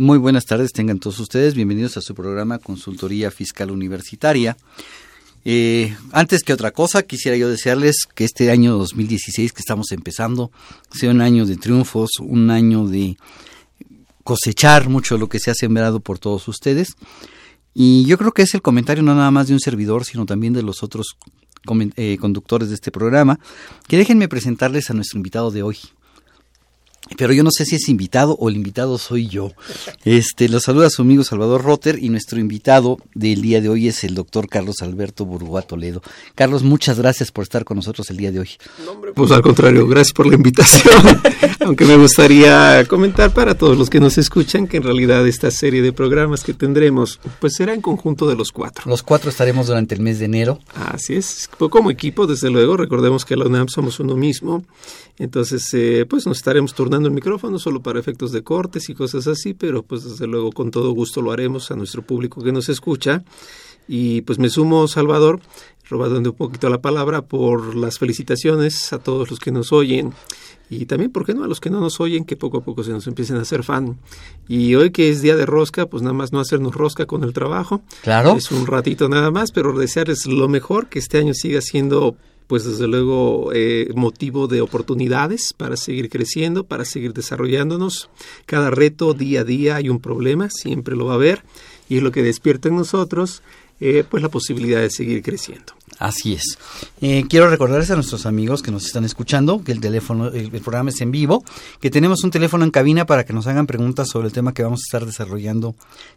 Muy buenas tardes, tengan todos ustedes bienvenidos a su programa Consultoría Fiscal Universitaria. Eh, antes que otra cosa, quisiera yo desearles que este año 2016 que estamos empezando sea un año de triunfos, un año de cosechar mucho lo que se ha sembrado por todos ustedes. Y yo creo que es el comentario no nada más de un servidor, sino también de los otros eh, conductores de este programa, que déjenme presentarles a nuestro invitado de hoy pero yo no sé si es invitado o el invitado soy yo. Este, los saluda su amigo Salvador Rotter y nuestro invitado del día de hoy es el doctor Carlos Alberto Burguá Toledo. Carlos, muchas gracias por estar con nosotros el día de hoy. Pues al contrario, gracias por la invitación. Aunque me gustaría comentar para todos los que nos escuchan que en realidad esta serie de programas que tendremos, pues será en conjunto de los cuatro. Los cuatro estaremos durante el mes de enero. Así es, como equipo, desde luego, recordemos que la UNAM somos uno mismo entonces, eh, pues nos estaremos turnando el micrófono solo para efectos de cortes y cosas así, pero pues desde luego con todo gusto lo haremos a nuestro público que nos escucha. Y pues me sumo, Salvador, robando un poquito la palabra, por las felicitaciones a todos los que nos oyen y también, ¿por qué no? A los que no nos oyen, que poco a poco se nos empiecen a hacer fan. Y hoy que es día de rosca, pues nada más no hacernos rosca con el trabajo. Claro. Es un ratito nada más, pero desearles lo mejor, que este año siga siendo pues desde luego eh, motivo de oportunidades para seguir creciendo, para seguir desarrollándonos. Cada reto día a día hay un problema, siempre lo va a haber, y es lo que despierta en nosotros eh, pues la posibilidad de seguir creciendo. Así es. Eh, quiero recordarles a nuestros amigos que nos están escuchando que el teléfono, el, programa es en vivo, que tenemos un teléfono en cabina para que nos hagan preguntas sobre el tema que vamos a estar desarrollando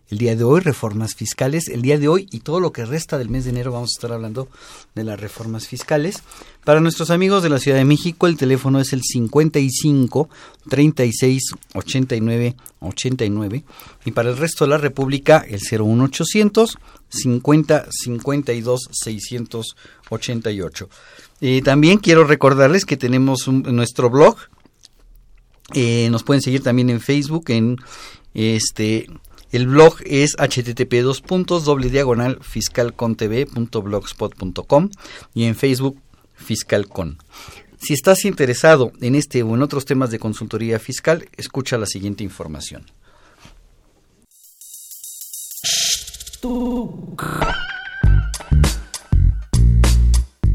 el día de hoy, reformas fiscales. El día de hoy y todo lo que resta del mes de enero vamos a estar hablando de las reformas fiscales. Para nuestros amigos de la Ciudad de México, el teléfono es el 55 36 89 89 y para el resto de la República el 01800 50 52 688. Y también quiero recordarles que tenemos nuestro blog. Eh, nos pueden seguir también en Facebook. En este el blog es http dos puntos doble diagonal fiscalcontv.blogspot.com y en Facebook fiscalcon. Si estás interesado en este o en otros temas de consultoría fiscal, escucha la siguiente información.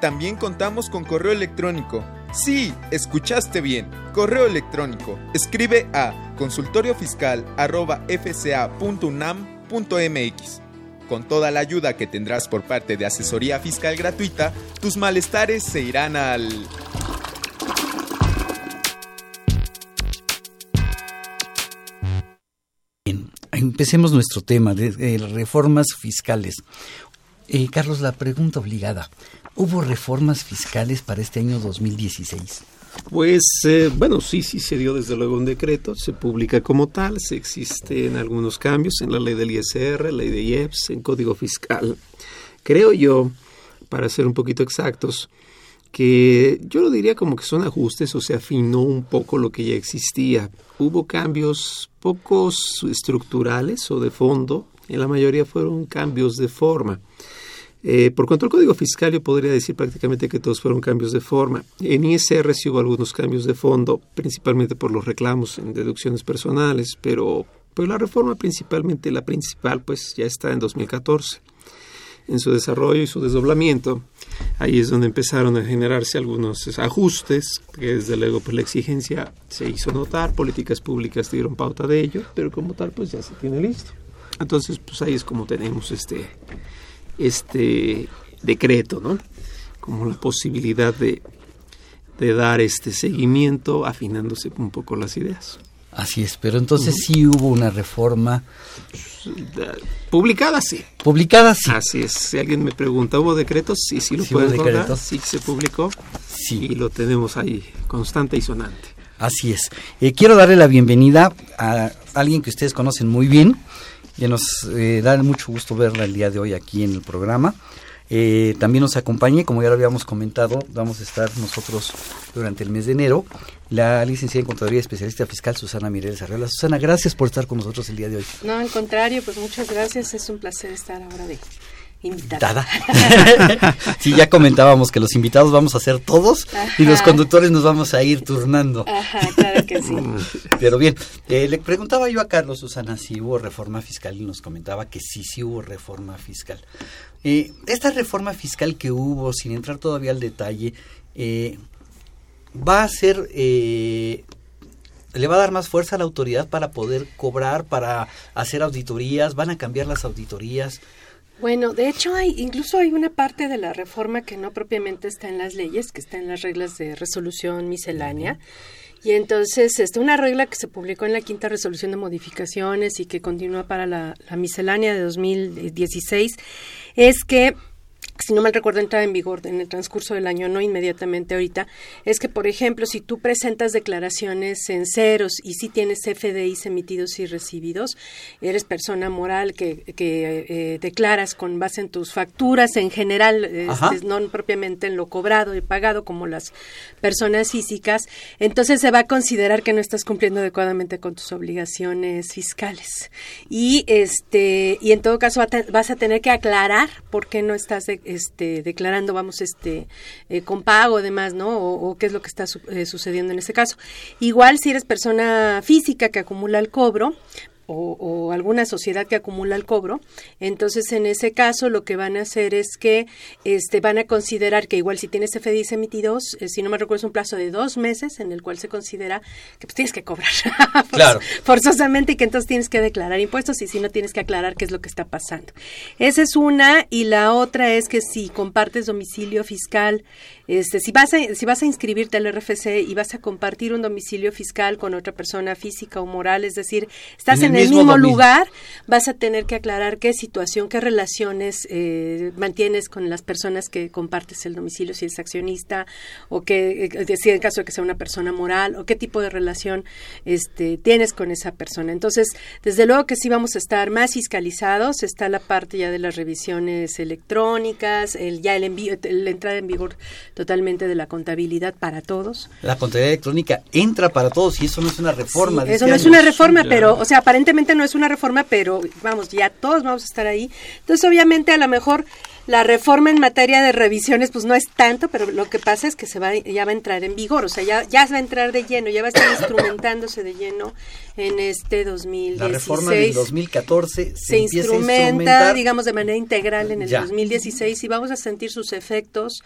también contamos con correo electrónico. Sí, escuchaste bien. Correo electrónico. Escribe a consultoriofiscal.fca.unam.mx. Con toda la ayuda que tendrás por parte de asesoría fiscal gratuita, tus malestares se irán al... empecemos nuestro tema de, reformas fiscales. Eh, Carlos, la pregunta obligada. ¿Hubo reformas fiscales para este año 2016? Pues eh, bueno, sí, sí se dio desde luego un decreto, se publica como tal, se existen algunos cambios en la ley del ISR, ley de IEPS, en código fiscal. Creo yo, para ser un poquito exactos, que yo lo diría como que son ajustes o se afinó un poco lo que ya existía. Hubo cambios pocos estructurales o de fondo, en la mayoría fueron cambios de forma. Eh, por cuanto al código fiscal, yo podría decir prácticamente que todos fueron cambios de forma. En ISR sí hubo algunos cambios de fondo, principalmente por los reclamos en deducciones personales, pero pues la reforma principalmente, la principal, pues ya está en 2014 en su desarrollo y su desdoblamiento. Ahí es donde empezaron a generarse algunos ajustes, que desde luego pues, la exigencia se hizo notar, políticas públicas dieron pauta de ello, pero como tal pues ya se tiene listo. Entonces pues ahí es como tenemos este, este decreto, ¿no? Como la posibilidad de, de dar este seguimiento afinándose un poco las ideas. Así es, pero entonces sí hubo una reforma. Publicada, sí. Publicada, sí. Así es. Si alguien me pregunta, ¿hubo decretos? Sí, sí lo sí pueden decretos. Sí se publicó. Sí. Y lo tenemos ahí, constante y sonante. Así es. Eh, quiero darle la bienvenida a alguien que ustedes conocen muy bien. Y nos eh, da mucho gusto verla el día de hoy aquí en el programa. Eh, también nos acompaña, como ya lo habíamos comentado, vamos a estar nosotros durante el mes de enero, la licenciada en Contaduría especialista fiscal Susana Mireles Arreola. Susana, gracias por estar con nosotros el día de hoy. No, al contrario, pues muchas gracias, es un placer estar ahora de invitada. sí, ya comentábamos que los invitados vamos a ser todos y los conductores nos vamos a ir turnando. Ajá, claro que sí. Pero bien, eh, le preguntaba yo a Carlos Susana si hubo reforma fiscal y nos comentaba que sí, sí hubo reforma fiscal. Eh, esta reforma fiscal que hubo, sin entrar todavía al detalle, eh, va a ser, eh, le va a dar más fuerza a la autoridad para poder cobrar, para hacer auditorías, van a cambiar las auditorías. Bueno, de hecho hay, incluso hay una parte de la reforma que no propiamente está en las leyes, que está en las reglas de resolución miscelánea. Y entonces, este, una regla que se publicó en la quinta resolución de modificaciones y que continúa para la, la miscelánea de 2016 es que si no mal recuerdo, entra en vigor en el transcurso del año, no inmediatamente ahorita, es que, por ejemplo, si tú presentas declaraciones en ceros y si tienes FDIs emitidos y recibidos, eres persona moral que, eh, declaras con base en tus facturas en general, este, no propiamente en lo cobrado y pagado como las personas físicas, entonces se va a considerar que no estás cumpliendo adecuadamente con tus obligaciones fiscales. Y, este, y en todo caso vas a tener que aclarar por qué no estás este, declarando, vamos, este, eh, con pago, demás, ¿no? O, qué es lo que está eh, sucediendo en ese caso. Igual si eres persona física que acumula el cobro, o, alguna sociedad que acumula el cobro, entonces en ese caso lo que van a hacer es que este, van a considerar que igual si tienes FDIs emitidos, eh, si no me recuerdo es un plazo de dos meses en el cual se considera que pues tienes que cobrar claro. forzosamente y que entonces tienes que declarar impuestos y si no tienes que aclarar qué es lo que está pasando. Esa es una y la otra es que si compartes domicilio fiscal este, si vas a, si vas a inscribirte al RFC y vas a compartir un domicilio fiscal con otra persona física o moral, es decir, estás en el, mismo, lugar, vas a tener que aclarar qué situación, qué relaciones eh, mantienes con las personas que compartes el domicilio, si es accionista o que, eh, si en caso de que sea una persona moral o qué tipo de relación este, tienes con esa persona. Entonces, desde luego que sí vamos a estar más fiscalizados, está la parte ya de las revisiones electrónicas, el, ya el envío, la entrada en vigor totalmente de la contabilidad para todos. La contabilidad electrónica entra para todos y eso no es una reforma. eso no es una reforma, pero, o sea, aparentemente no es una reforma, pero vamos, ya todos vamos a estar ahí. Entonces, obviamente, a lo mejor la reforma en materia de revisiones, pues no es tanto, pero lo que pasa es que se va, ya va a entrar en vigor, o sea, ya, ya va a entrar de lleno, ya va a estar instrumentándose de lleno en este 2016. La reforma del 2014 se, instrumenta, digamos, de manera integral en el 2016 y vamos a sentir sus efectos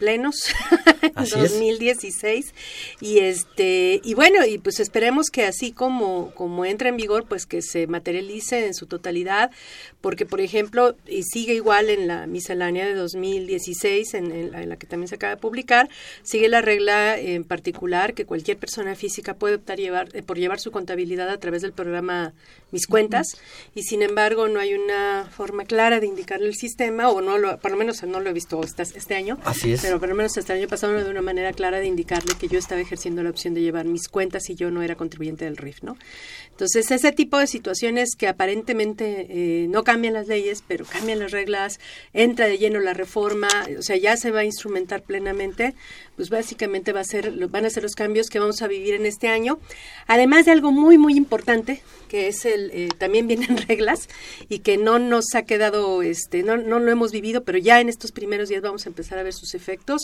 plenos Así es. 2016 y este y bueno y pues esperemos que así como como entra en vigor pues que se materialice en su totalidad porque por ejemplo y sigue igual en la miscelánea de 2016 en, en la, en la que también se acaba de publicar sigue la regla en particular que cualquier persona física puede optar llevar eh, por llevar su contabilidad a través del programa Mis Cuentas y sin embargo no hay una forma clara de indicarle el sistema o no lo por lo menos no lo he visto este, este año Así es. pero por lo menos hasta el año pasado no de una manera clara de indicarle que yo estaba ejerciendo la opción de llevar mis cuentas y yo no era contribuyente del RIF, ¿no? Entonces, ese tipo de situaciones que aparentemente eh, no cambian las leyes, pero cambian las reglas, entra de lleno la reforma, o sea, ya se va a instrumentar plenamente, pues básicamente va a ser, van a ser los cambios que vamos a vivir en este año. Además de algo muy, muy importante, que es el, eh, también vienen reglas y que no nos ha quedado, este, no, no lo hemos vivido, pero ya en estos primeros días vamos a empezar a ver sus efectos,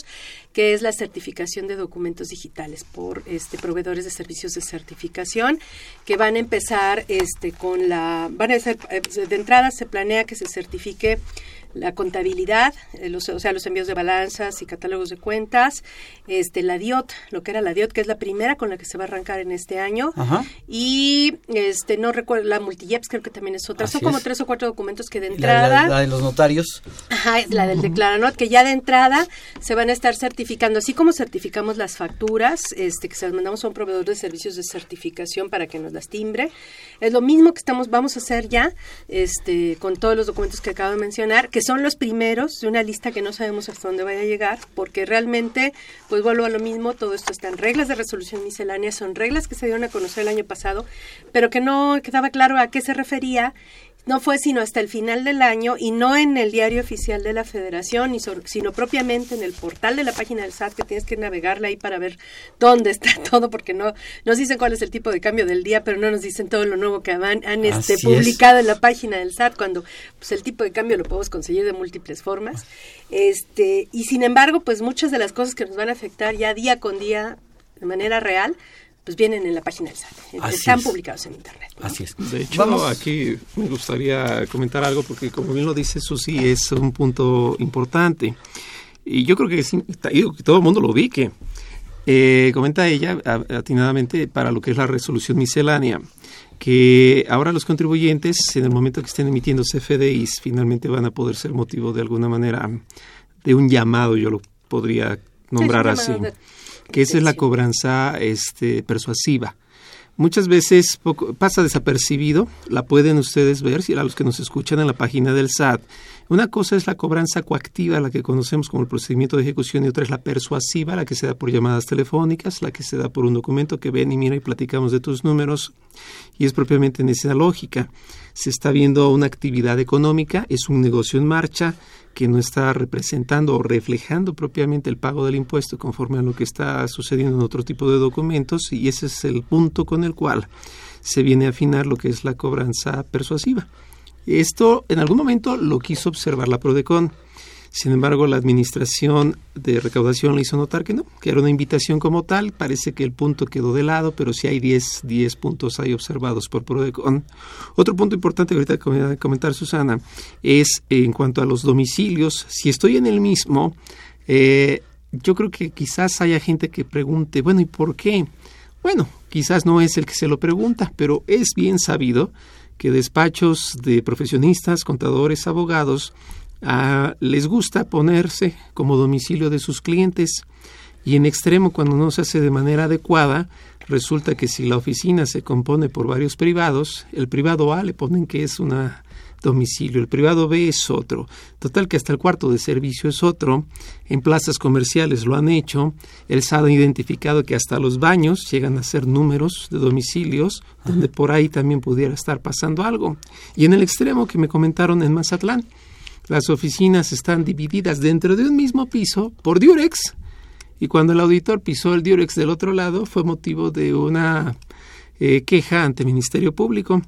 que es la certificación de documentos digitales por este, proveedores de servicios de certificación, que van a empezar este, con la, van a ser, eh, de entrada se planea que se certifique la contabilidad, eh, los, o sea, los envíos de balanzas y catálogos de cuentas, este, la DIOT, lo que era la DIOT, que es la primera con la que se va a arrancar en este año, Ajá. y este, no recuerdo, la Multijeps creo que también es otra, Así son como es. tres o cuatro documentos que de La, entrada... la- la de los notarios. Ajá, es la del Declaranot, que ya de entrada se van a estar certificando, así como certificamos las facturas, este, que se las mandamos a un proveedor de servicios de certificación para que nos las timbre. Es lo mismo que estamos, vamos a hacer ya, este, con todos los documentos que acabo de mencionar, que son los primeros de una lista que no sabemos hasta dónde vaya a llegar, porque realmente, pues vuelvo a lo mismo, todo esto está en reglas de resolución miscelánea, son reglas que se dieron a conocer el año pasado, pero que no quedaba claro a qué se refería no fue sino hasta el final del año y no en el diario oficial de la federación, sino propiamente en el portal de la página del SAT que tienes que navegarle ahí para ver dónde está todo, porque no nos dicen cuál es el tipo de cambio del día, pero no nos dicen todo lo nuevo que han, han, este, es. publicado en la página del SAT, cuando pues, el tipo de cambio lo podemos conseguir de múltiples formas. Este, y sin embargo, pues muchas de las cosas que nos van a afectar ya día con día de manera real, pues vienen en la página del SAT. Así Están es. publicados en Internet. Así es. De hecho, Vamos. aquí me gustaría comentar algo porque como bien lo dice Susi, es un punto importante. Y yo creo que, es, digo, que todo el mundo lo vi que eh, comenta ella atinadamente para lo que es la resolución miscelánea, que ahora los contribuyentes, en el momento que estén emitiendo CFDIs, finalmente van a poder ser motivo de alguna manera de un llamado, yo lo podría nombrar Sí, así, de que esa es la cobranza este, persuasiva. Muchas veces poco- pasa desapercibido, la pueden ustedes ver, si a los que nos escuchan en la página del SAT. Una cosa es la cobranza coactiva, la que conocemos como el procedimiento de ejecución, y otra es la persuasiva, la que se da por llamadas telefónicas, la que se da por un documento que ven y mira y platicamos de tus números, y es propiamente en esa lógica. Se está viendo una actividad económica, es un negocio en marcha que no está representando o reflejando propiamente el pago del impuesto conforme a lo que está sucediendo en otro tipo de documentos y ese es el punto con el cual se viene a afinar lo que es la cobranza persuasiva. Esto en algún momento lo quiso observar la Prodecon. Sin embargo, la administración de recaudación le hizo notar que no, que era una invitación como tal. Parece que el punto quedó de lado, pero sí hay 10, 10 puntos ahí observados por Prodecon. Otro punto importante que ahorita comentar Susana es en cuanto a los domicilios. Si estoy en el mismo, eh, yo creo que quizás haya gente que pregunte, bueno, ¿y por qué? Bueno, quizás no es el que se lo pregunta, pero es bien sabido que despachos de profesionistas, contadores, abogados, ah, les gusta ponerse como domicilio de sus clientes. Y en extremo cuando no se hace de manera adecuada, resulta que si la oficina se compone por varios privados, el privado A le ponen que es una domicilio, el privado B es otro. Total que hasta el cuarto de servicio es otro. En plazas comerciales lo han hecho. El SAD ha identificado que hasta los baños llegan a ser números de domicilios donde por ahí también pudiera estar pasando algo. Y en el extremo que me comentaron en Mazatlán, las oficinas están divididas dentro de un mismo piso por Durex. Y cuando el auditor pisó el Durex del otro lado fue motivo de una eh, queja ante el Ministerio Público.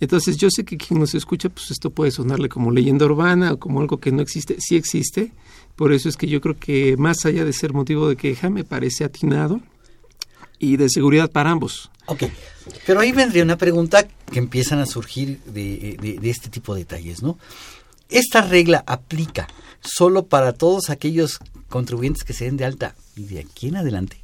Entonces yo sé que quien nos escucha, pues esto puede sonarle como leyenda urbana o como algo que no existe. Sí existe. Por eso es que yo creo que más allá de ser motivo de queja, me parece atinado y de seguridad para ambos. Ok, pero ahí vendría una pregunta que empiezan a surgir de, de- de este tipo de detalles, ¿no? esta regla aplica solo para todos aquellos contribuyentes que se den de alta y de aquí en adelante.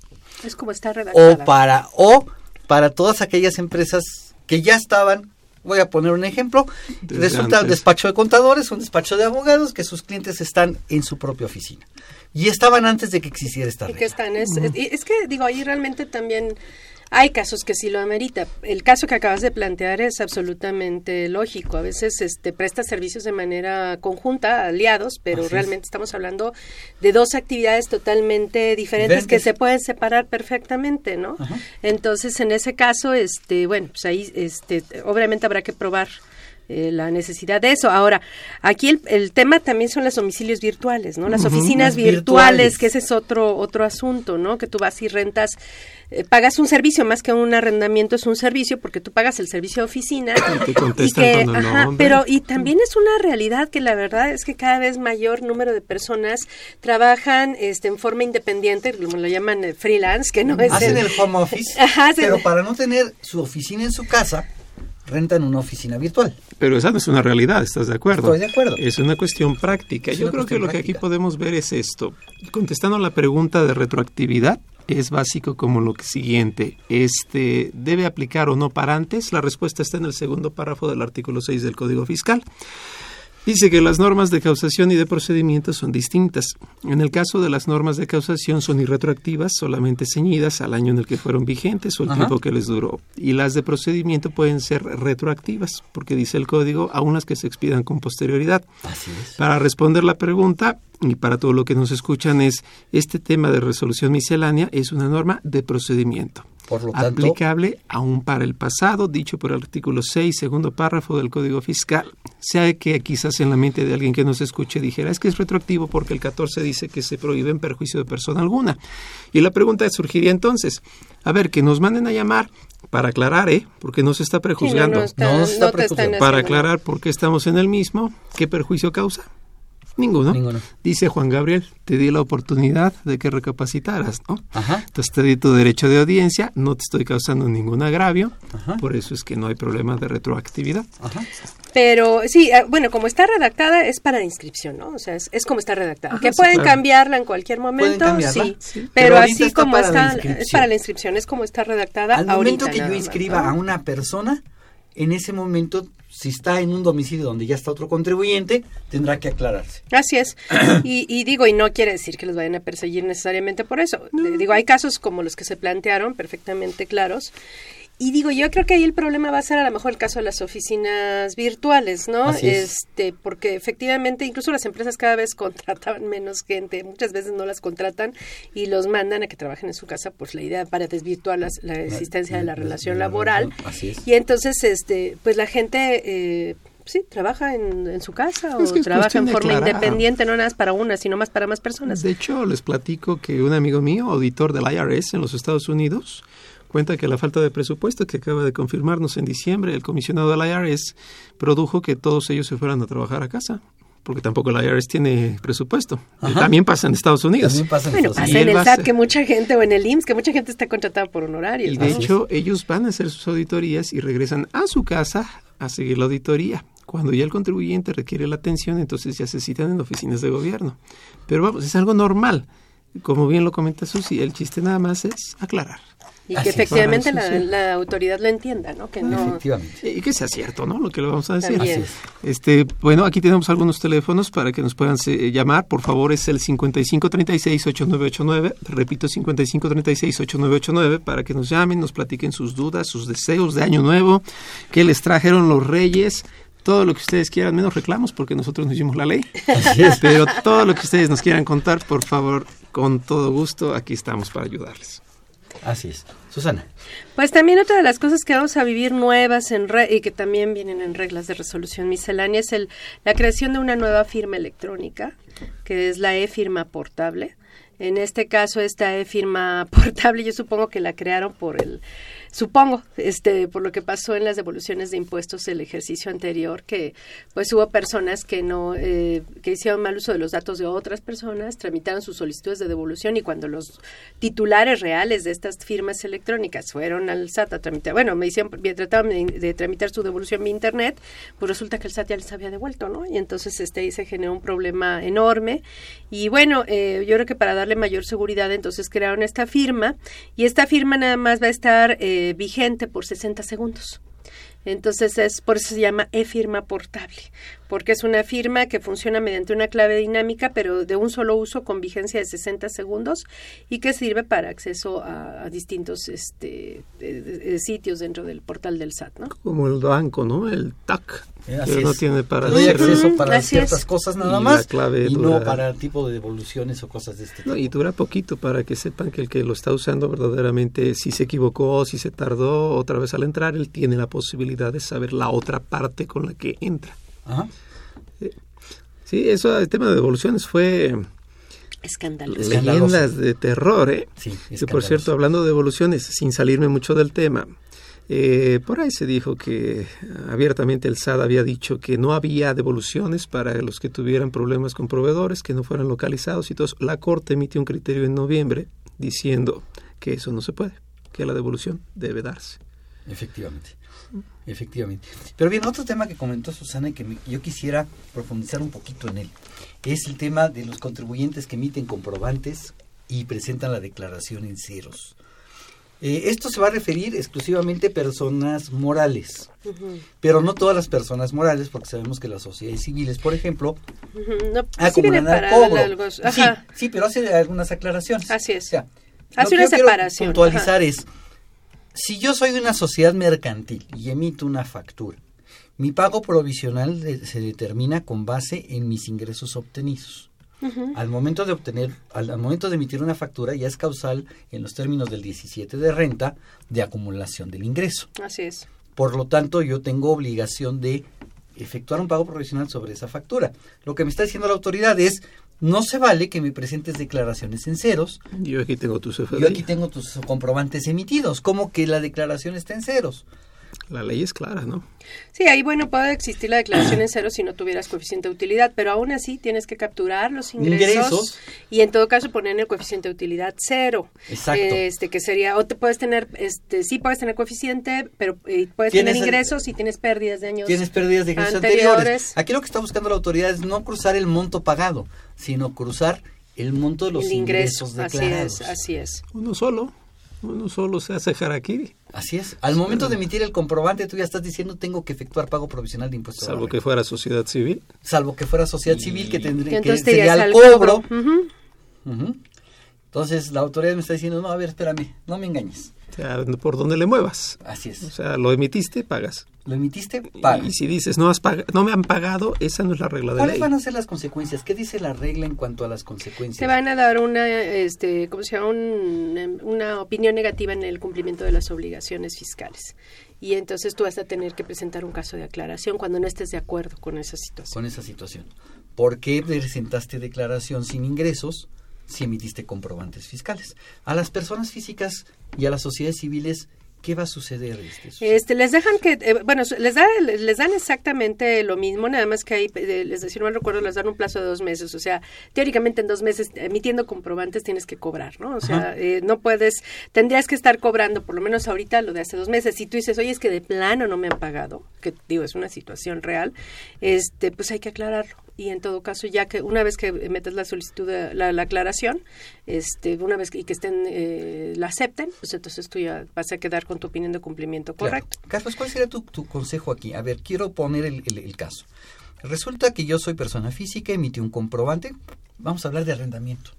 Es como está redactada. O para, o para todas aquellas empresas que ya estaban, voy a poner un ejemplo, Desde resulta un antes. despacho de contadores, un despacho de abogados, que sus clientes están en su propia oficina. Y estaban antes de que existiera esta Y regla. que están, es, es- y es que digo, ahí realmente también hay casos que sí lo amerita. El caso que acabas de plantear es absolutamente lógico. A veces este, presta servicios de manera conjunta, aliados, pero Así es. realmente estamos hablando de dos actividades totalmente diferentes, que se pueden separar perfectamente, ¿no? Ajá. Entonces, en ese caso, este, bueno, pues ahí, este, obviamente habrá que probar eh, la necesidad de eso. Ahora, aquí el, el tema también son los domicilios virtuales, ¿no? Las oficinas virtuales, virtuales. que ese es otro otro asunto, ¿no? Que tú vas y rentas, eh, pagas un servicio más que un arrendamiento es un servicio porque tú pagas el servicio de oficina Y te contestan que, con el ajá, pero y también es una realidad que la verdad es que cada vez mayor número de personas trabajan este en forma independiente, como lo llaman eh, freelance, que no es Hacen el- el home office, Ajá, hacen- pero para no tener su oficina en su casa, rentan una oficina virtual. Pero esa no es una realidad, ¿estás de acuerdo? Estoy de acuerdo. Es una cuestión práctica. Yo creo que lo que aquí podemos ver es esto. Contestando la pregunta de retroactividad, es básico como lo siguiente. Este, ¿Debe aplicar o no para antes? La respuesta está en el segundo párrafo del artículo 6 del Código Fiscal. Dice que las normas de causación y de procedimiento son distintas. En el caso de las normas de causación son irretroactivas, solamente ceñidas al año en el que fueron vigentes o el Ajá. tiempo que les duró. Y las de procedimiento pueden ser retroactivas, porque dice el código, aun las que se expidan con posterioridad. Así es. Para responder la pregunta, y para todo lo que nos escuchan, es este tema de resolución miscelánea es una norma de procedimiento. Por lo tanto, aplicable aún para el pasado, dicho por el artículo 6, segundo párrafo del Código Fiscal. Sea que quizás en la mente de alguien que nos escuche dijera, es que es retroactivo porque el 14 dice que se prohíbe en perjuicio de persona alguna. Y la pregunta surgiría entonces, a ver, que nos manden a llamar para aclarar, ¿eh? Porque no se está Sí, no, prejuzgando. no está- No se está no te están prejuzgando. Para aclarar por qué estamos en el mismo, ¿qué perjuicio causa? Ninguno. Ninguno. Dice Juan Gabriel, te di la oportunidad de que recapacitaras, ¿no? Ajá. Entonces te di tu derecho de audiencia, no te estoy causando ningún agravio, Ajá. por eso es que no hay problema de retroactividad. Ajá. Pero sí, eh, bueno, como está redactada es para inscripción, ¿no? O sea, es, es como está redactada. Ajá, que sí, pueden claro. cambiarla en cualquier momento, sí. sí. Pero, Pero ahorita así está como está, es para la inscripción, es como está redactada Al ahorita. momento que yo inscriba ¿no? a una persona, en ese momento, si está en un domicilio donde ya está otro contribuyente, tendrá que aclararse. Así es. Y, y digo, y no quiere decir que los vayan a perseguir necesariamente por eso. Digo, hay casos como los que se plantearon, perfectamente claros. Y digo, yo creo que ahí el problema va a ser a lo mejor el caso de las oficinas virtuales, ¿no? Así es. Este, porque efectivamente incluso las empresas cada vez contratan menos gente, muchas veces no las contratan y los mandan a que trabajen en su casa, pues la idea para desvirtuar la existencia de la relación la laboral. así es. Y entonces, este, pues la gente eh, sí trabaja en, en su casa Es o trabaja en forma aclarar. independiente, no nada más para una, sino más para más personas. De hecho, les platico que un amigo mío, auditor del IRS en los Estados Unidos, cuenta que la falta de presupuesto que acaba de confirmarnos en diciembre el comisionado del IRS produjo que todos ellos se fueran a trabajar a casa, porque tampoco el IRS tiene presupuesto. Ajá. También pasa en Estados Unidos. También pasa en Bueno, Estados pasa Y en el SAT que mucha gente, o en el IMSS, que mucha gente está contratada por honorarios. Y ¿no? de hecho, ellos van a hacer sus auditorías y regresan a su casa a seguir la auditoría. Cuando ya el contribuyente requiere la atención, entonces ya se citan en oficinas de gobierno. Pero vamos, es algo normal. Como bien lo comenta Susi, el chiste nada más es aclarar. Y así que es. efectivamente Para la, eso sí. la autoridad lo entienda, ¿no? Que no... Efectivamente. Y que sea cierto, ¿no? Lo que le vamos a decir. Así Este, bueno, aquí tenemos algunos teléfonos para que nos puedan eh, llamar. Por favor, es el 5536-8989. Repito, 5536-8989 para que nos llamen, nos platiquen sus dudas, sus deseos de año nuevo, qué les trajeron los reyes. Todo lo que ustedes quieran, menos reclamos, porque nosotros no hicimos la ley. Pero todo lo que ustedes nos quieran contar, por favor, con todo gusto, aquí estamos para ayudarles. Así es. Susana. Pues también otra de las cosas que vamos a vivir nuevas en re- y que también vienen en reglas de resolución miscelánea es el, la creación de una nueva firma electrónica, que es la e-firma portable. En este caso, esta e-firma portable, yo supongo que la crearon por el supongo, este, por lo que pasó en las devoluciones de impuestos el ejercicio anterior, que pues hubo personas que no, eh, que hicieron mal uso de los datos de otras personas, tramitaron sus solicitudes de devolución y cuando los titulares reales de estas firmas electrónicas fueron al SAT a tramitar, bueno, me hicieron, trataban de, de tramitar su devolución vía internet, pues resulta que el SAT ya les había devuelto, ¿no? Y entonces este ahí se generó un problema enorme y bueno, eh, yo creo que para darle mayor seguridad entonces crearon esta firma y esta firma nada más va a estar eh, vigente por 60 segundos. Entonces es por eso se llama e-firma portable, porque es una firma que funciona mediante una clave dinámica, pero de un solo uso con vigencia de 60 segundos y que sirve para acceso a, distintos este, sitios dentro del portal del SAT, ¿no? Como el banco, ¿no? El TAC. Eh, que no tiene para Doy hacer- acceso para Así ciertas es. cosas nada más clave y no para tipo de devoluciones o cosas de este tipo. No, y dura poquito para que sepan que el que lo está usando verdaderamente, si se equivocó, si se tardó otra vez al entrar, él tiene la posibilidad de saber la otra parte con la que entra. Ajá. Sí, eso, el tema de devoluciones fue Escandaloso. Leyendas de terror, ¿eh? Sí, Que por cierto, hablando de devoluciones, sin salirme mucho del tema, eh, por ahí se dijo que abiertamente el SAD había dicho que no había devoluciones para los que tuvieran problemas con proveedores, que no fueran localizados y todo eso. La Corte emitió un criterio en noviembre diciendo que eso no se puede, que la devolución debe darse. Efectivamente. Efectivamente. Pero bien, otro tema que comentó Susana y que me- yo quisiera profundizar un poquito en él es el tema de los contribuyentes que emiten comprobantes y presentan la declaración en ceros. Eh, esto se va a referir exclusivamente a personas morales, pero no todas las personas morales, porque sabemos que las sociedades civiles, por ejemplo. No, sí acumulan para cobro. algo- Sí, sí, pero hace algunas aclaraciones. así es. O sea, Hace una separación, puntualizar es, si yo soy una sociedad mercantil y emito una factura, mi pago provisional se determina con base en mis ingresos obtenidos. Al momento de obtener, al, al momento de emitir una factura ya es causal en los términos del 17 de renta de acumulación del ingreso. Así es. Por lo tanto, yo tengo obligación de efectuar un pago provisional sobre esa factura. Lo que me está diciendo la autoridad es, no se vale que me presentes declaraciones en ceros Yo aquí tengo tu CFDI. yo aquí tengo tus comprobantes emitidos. ¿Cómo que la declaración está en ceros? La ley es clara, ¿no? Sí, ahí bueno, puede existir la declaración en cero si no tuvieras coeficiente de utilidad, pero aún así tienes que capturar los ingresos, Ingresos. y en todo caso poner el coeficiente de utilidad cero. Exacto. Este que sería o te puedes tener este sí puedes tener coeficiente, pero eh, puedes tener ingresos y tienes pérdidas de años. Tienes pérdidas de ejercicios anteriores. anteriores. Aquí lo que está buscando la autoridad es no cruzar el monto pagado, sino cruzar el monto de los el ingreso, ingresos así declarados. es, así es. Uno solo, uno solo se hace harakiri, Así es. Al momento de emitir el comprobante, tú ya estás diciendo tengo que efectuar pago provisional de impuestos. salvo que fuera sociedad civil. salvo que fuera sociedad civil que tendría que sería al cobro. Entonces la autoridad me está diciendo, no, a ver, espérame, no me engañes. O sea, por donde le muevas. Así es. O sea, lo emitiste, pagas. Lo emitiste, paga. Y si dices, no, has pag- no me han pagado, esa no es la regla de ¿Cuáles ley. van a ser las consecuencias? ¿Qué dice la regla en cuanto a las consecuencias? Te van a dar una, este, ¿cómo se llama? Un, una opinión negativa en el cumplimiento de las obligaciones fiscales. Y entonces tú vas a tener que presentar un caso de aclaración cuando no estés de acuerdo con esa situación. con esa situación. ¿Por qué presentaste declaración sin ingresos si emitiste comprobantes fiscales? A las personas físicas y a las sociedades civiles, ¿qué va a suceder? Este, Este, les dejan que, eh, bueno, les, da, les dan exactamente lo mismo, nada más que ahí, eh, les decir, no recuerdo, les dan un plazo de dos meses, o sea, teóricamente en dos meses, emitiendo comprobantes tienes que cobrar, ¿no? O sea, eh, no puedes, tendrías que estar cobrando, por lo menos ahorita, lo de hace dos meses. Si tú dices, oye, es que de plano no me han pagado, que digo, es una situación real, este, pues hay que aclararlo. Y en todo caso, ya que una vez que metes la solicitud, de, la, la aclaración, este, una vez que, y que estén, eh, la acepten, pues entonces tú ya vas a quedar con tu opinión de cumplimiento Claro. correcto. Carlos, ¿cuál sería tu, tu consejo aquí? A ver, quiero poner el, el- el caso. Resulta que yo soy persona física, emití un comprobante, vamos a hablar de arrendamiento.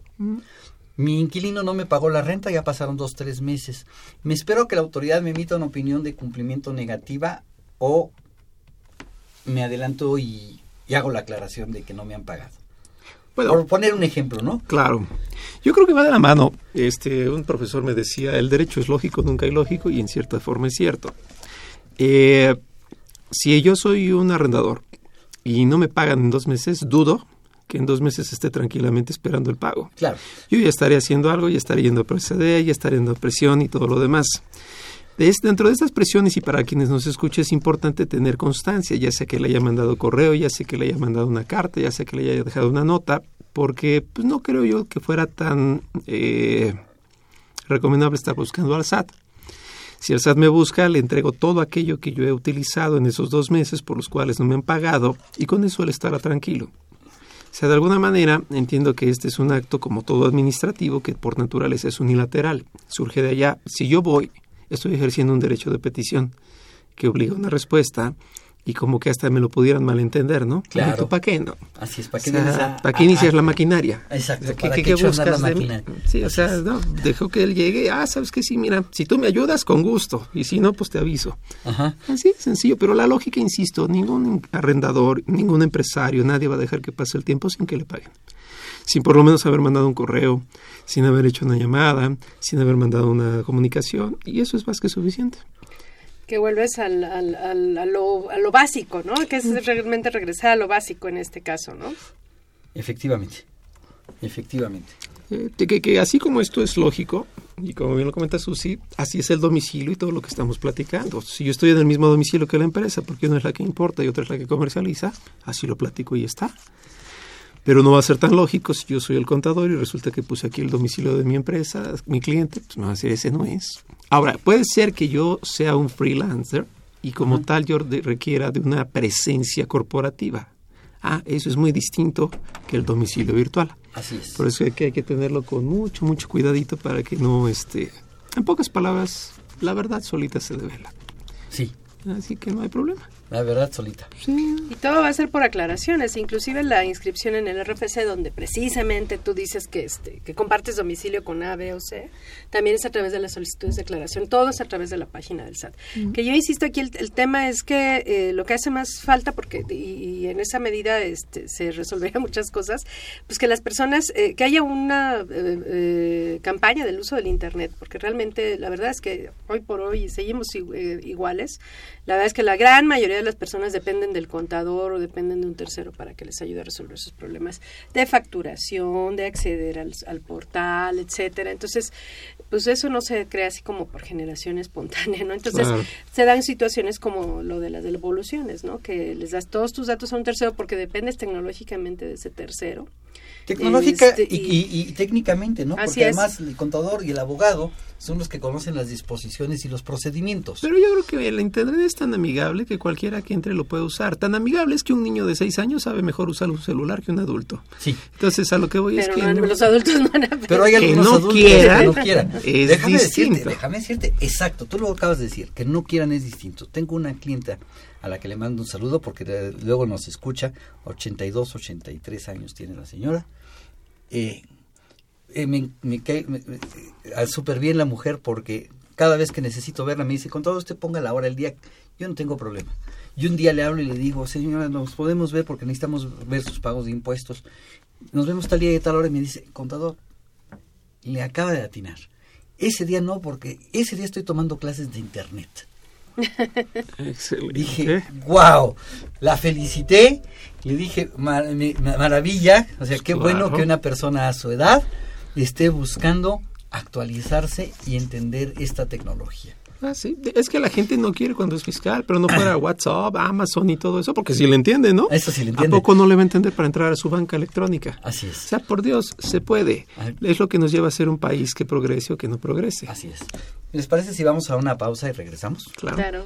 Mi inquilino no me pagó la renta, ya pasaron dos, tres meses. Me espero que la autoridad me emita una opinión de cumplimiento negativa o me adelanto y, y hago la aclaración de que no me han pagado. Bueno, Por poner un ejemplo, ¿no? Claro. Yo creo que va de la mano. Este, un profesor me decía, el derecho es lógico, nunca ilógico, y en cierta forma es cierto. Eh, si yo soy un arrendador y no me pagan en dos meses, dudo que en dos meses esté tranquilamente esperando el pago. Claro. Yo ya estaré haciendo algo, ya estaré yendo a proceder, ya estaré yendo a presión y todo lo demás. Dentro de estas presiones y para quienes nos escuchen es importante tener constancia, ya sea que le haya mandado correo, ya sea que le haya mandado una carta, ya sea que le haya dejado una nota, porque pues, no creo yo que fuera tan eh, recomendable estar buscando al SAT. Si el SAT me busca, le entrego todo aquello que yo he utilizado en esos dos meses por los cuales no me han pagado y con eso él estará tranquilo. O sea, de alguna manera entiendo que este es un acto como todo administrativo que por naturaleza es unilateral. Surge de allá. Si yo voy, estoy ejerciendo un derecho de petición que obliga a una respuesta y como que hasta me lo pudieran malentender, ¿no? Claro. ¿Para qué no? Así es, ¿para qué, O sea, iniciar- ¿para qué a- inicias a- la maquinaria? Exacto, ¿Qué, ¿para qué- qué qué echar a andar buscas la de mí? máquina? Sí, o Así sea, es. no, dejo que él llegue, ah, sabes que sí, mira, si tú me ayudas, con gusto, y si no, pues te aviso. Ajá. Así de sencillo, pero la lógica, insisto, ningún arrendador, ningún empresario, nadie va a dejar que pase el tiempo sin que le paguen. Sin por lo menos haber mandado un correo, sin haber hecho una llamada, sin haber mandado una comunicación, y eso es más que suficiente. Que vuelves al, al- al- a, lo, a lo básico, ¿no? Que es realmente regresar a lo básico en este caso, ¿no? Efectivamente. Efectivamente. Eh, que, que- así como esto es lógico, y como bien lo comenta Susi, así es el domicilio y todo lo que estamos platicando. Si yo estoy en el mismo domicilio que la empresa, porque una es la que importa y otra es la que comercializa, así lo platico y está. Pero no va a ser tan lógico si yo soy el contador y resulta que puse aquí el domicilio de mi empresa, mi cliente, pues me va a decir, ese no es. Ahora, puede ser que yo sea un freelancer y como tal yo requiera de una presencia corporativa. Ah, eso es muy distinto que el domicilio virtual. Así es. Por eso es que hay que tenerlo con mucho, mucho cuidadito para que no, este, en pocas palabras, la verdad solita se devela. Sí, Así que no hay problema. La verdad solita. Y todo va a ser por aclaraciones, inclusive la inscripción en el RFC, donde precisamente tú dices que, este, que compartes domicilio con A, B o C, también es a través de las solicitudes de declaración, todo es a través de la página del SAT. Que yo insisto aquí, el, el tema es que eh, lo que hace más falta, porque y, y en esa medida este, se resolverían muchas cosas, pues que las personas, eh, que haya una eh, eh, campaña del uso del Internet, porque realmente la verdad es que hoy por hoy seguimos eh, iguales. La verdad es que la gran mayoría de las personas dependen del contador o dependen de un tercero para que les ayude a resolver sus problemas de facturación, de acceder al, al portal, etcétera. Entonces, pues eso no se crea así como por generación espontánea, ¿no? Entonces, Claro. se dan situaciones como lo de las devoluciones, ¿no? Que les das todos tus datos a un tercero porque dependes tecnológicamente de ese tercero. Tecnológica Este, y, y- y técnicamente, ¿no? Así Porque es. además el contador y el abogado son los que conocen las disposiciones y los procedimientos. Pero yo creo que el Internet es tan amigable que cualquiera que entre lo puede usar. Tan amigable es que un niño de 6 años sabe mejor usar un celular que un adulto. Sí. Entonces, a lo que voy es que... no, no- los adultos no van a Pero hay Que algunos no adultos quieran, que no quieran. es déjame decirte, distinto. déjame decirte, exacto, tú lo acabas de decir, que no quieran es distinto. Tengo una clienta a la que le mando un saludo porque luego nos escucha, 82, 83 años tiene la señora. Eh, eh, me, me cae eh, súper bien la mujer porque cada vez que necesito verla me dice, con todo usted ponga la hora, el día, yo no tengo problema. Y un día le hablo y le digo, señora, nos podemos ver porque necesitamos ver sus pagos de impuestos. Nos vemos tal día y tal hora y me dice, contador, le acaba de atinar. Ese día no, porque ese día estoy tomando clases de internet. Excelente. Dije, wow, la felicité, le dije, "Mar- mi- ma- maravilla, o sea, qué Claro. bueno que una persona a su edad esté buscando actualizarse y entender esta tecnología. Ah, sí. Es que la gente no quiere cuando es fiscal, pero no fuera WhatsApp, Amazon y todo eso, porque sí le entiende, ¿no? Eso sí le ¿A entiende. poco no le va a entender para entrar a su banca electrónica? Así O es, sea, por Dios, se puede. Es lo que nos lleva a ser un país que progrese o que no progrese. así es. ¿Les parece si vamos a una pausa y regresamos? Claro. Claro.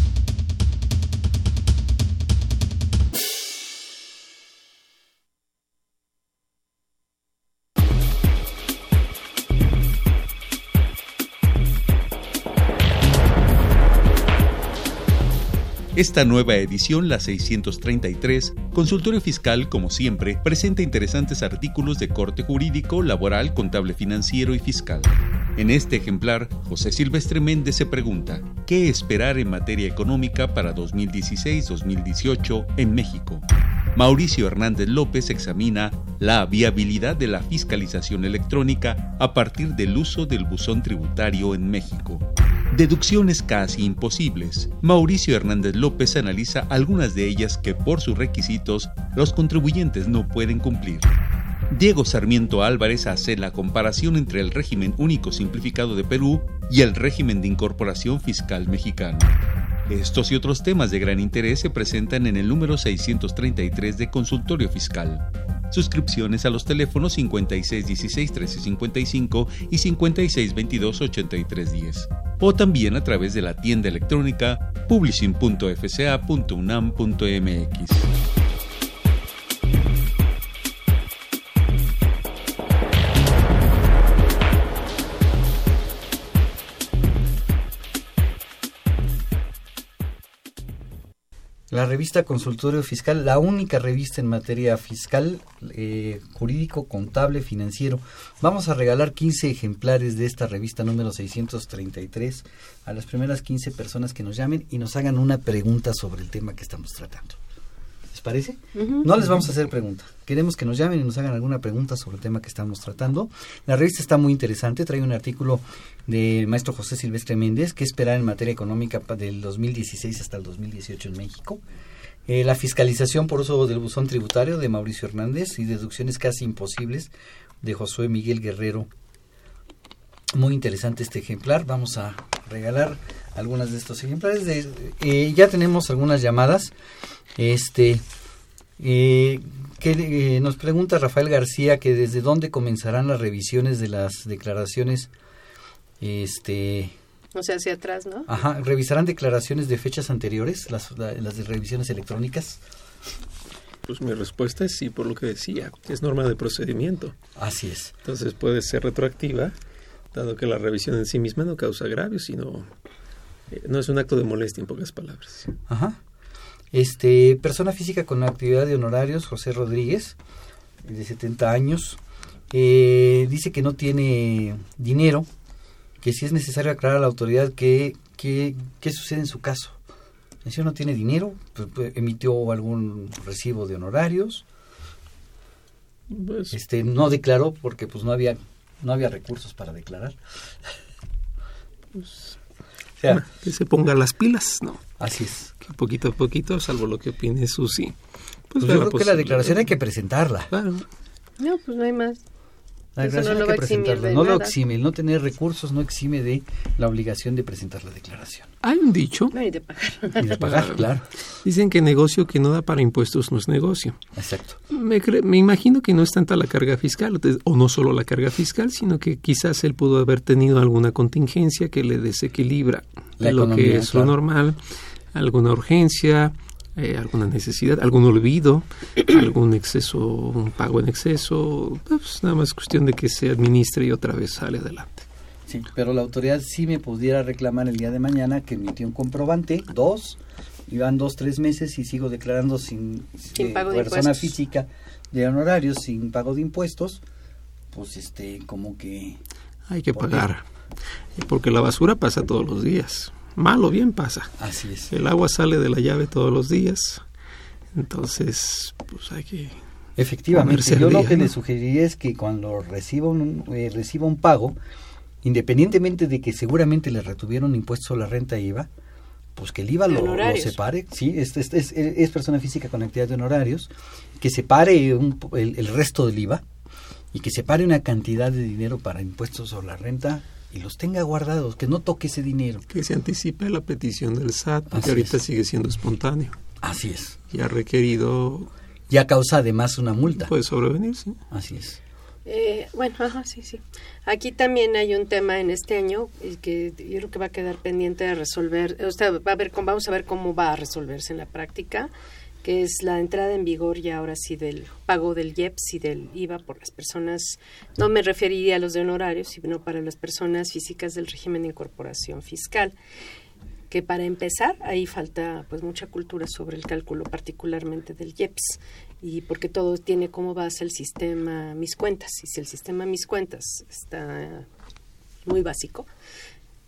Esta nueva edición, la 633, Consultorio Fiscal, como siempre, presenta interesantes artículos de corte jurídico, laboral, contable financiero y fiscal. En este ejemplar, José Silvestre Méndez se pregunta, ¿qué esperar en materia económica para 2016-2018 en México? Mauricio Hernández López examina la viabilidad de la fiscalización electrónica a partir del uso del buzón tributario en México. Deducciones casi imposibles. Mauricio Hernández López analiza algunas de ellas que por sus requisitos los contribuyentes no pueden cumplir. Diego Sarmiento Álvarez hace la comparación entre el régimen único simplificado de Perú y el régimen de incorporación fiscal mexicano. Estos y otros temas de gran interés se presentan en el número 633 de Consultorio Fiscal. Suscripciones a los teléfonos 5616-1355 y 5622-8310. O también a través de la tienda electrónica publishing.fca.unam.mx. La revista Consultorio Fiscal, la única revista en materia fiscal, eh, jurídico, contable, financiero. Vamos a regalar 15 ejemplares de esta revista número 633 a las primeras 15 personas que nos llamen y nos hagan una pregunta sobre el tema que estamos tratando. ¿Les parece? No les vamos a hacer pregunta. Queremos que nos llamen y nos hagan alguna pregunta sobre el tema que estamos tratando. La revista está muy interesante. Trae un artículo del maestro José Silvestre Méndez, que esperar en materia económica del 2016 hasta el 2018 en México. Eh, la fiscalización por uso del buzón tributario de Mauricio Hernández y deducciones casi imposibles de Josué Miguel Guerrero. Muy interesante este ejemplar. Vamos a regalar algunas de estos ejemplares. De, eh, ya tenemos algunas llamadas. Este, eh, que nos pregunta Rafael García que desde dónde comenzarán las revisiones de las declaraciones este o sea, hacia atrás, ¿no? Ajá, revisarán declaraciones de fechas anteriores, las, las de revisiones electrónicas. Pues mi respuesta es sí, por lo que decía, es norma de procedimiento. Así es. Entonces puede ser retroactiva, dado que la revisión en sí misma no causa agravios, sino eh, no es un acto de molestia en pocas palabras. Ajá. Este, persona física con actividad de honorarios, José Rodríguez, de 70 años, eh, dice que no tiene dinero, que si es necesario aclarar a la autoridad qué que, sucede en su caso. El señor no tiene dinero, pues, pues, emitió algún recibo de honorarios, pues, este, no declaró porque pues no había no había recursos para declarar. Pues, o sea, que se ponga las pilas, ¿no? Así es. Que poquito a poquito, salvo lo que opine Susi. Pues, yo creo que la declaración hay que presentarla. Claro. No, pues no hay más. La declaración no hay que presentarla. No lo exime, el no tener recursos no exime de la obligación de presentar la declaración. Hay un dicho. No, y de pagar. Y de pagar, claro. Dicen que negocio que no da para impuestos no es negocio. Exacto. Me, me imagino que no es tanta la carga fiscal, o no solo la carga fiscal, sino que quizás él pudo haber tenido alguna contingencia que le desequilibra La lo economía, que es lo normal, alguna urgencia, eh, alguna necesidad, algún olvido, algún exceso, un pago en exceso, pues nada más cuestión de que se administre y otra vez sale adelante. Sí, pero la autoridad sí me pudiera reclamar el día de mañana que emitió un comprobante, dos, y van dos, tres meses y sigo declarando sin, Sin eh, pago de persona impuestos. física de honorarios, sin pago de impuestos, pues este, como que... Hay que pagar, porque la basura pasa todos los días, mal o bien pasa. Así es. El agua sale de la llave todos los días, entonces pues hay que Efectivamente, yo lo que ¿no? le sugeriría es que cuando reciba un, eh, reciba un pago, independientemente de que seguramente le retuvieron impuestos a la renta e IVA, pues que el IVA lo, separe, sí, es, es, es- es persona física con actividad de honorarios, que separe un po- el, el resto del IVA y que separe una cantidad de dinero para impuestos sobre la renta y los tenga guardados, que no toque ese dinero. que se anticipe la petición del SAT, Así que ahorita es. sigue siendo espontáneo Así es. y ha requerido, Ya causa además una multa. puede sobrevenir, sí. Así es. Eh, bueno, ajá, sí, sí. Aquí también hay un tema en este año y que yo creo que va a quedar pendiente de resolver. O sea, va a ver, vamos a ver cómo va a resolverse en la práctica, que es la entrada en vigor ya ahora sí del pago del IEPS y del IVA por las personas. No me referiría a los de honorarios, sino para las personas físicas del régimen de incorporación fiscal. que para empezar ahí falta pues mucha cultura sobre el cálculo particularmente del IEPS y porque todo tiene como base el sistema mis cuentas y si el sistema mis cuentas está muy básico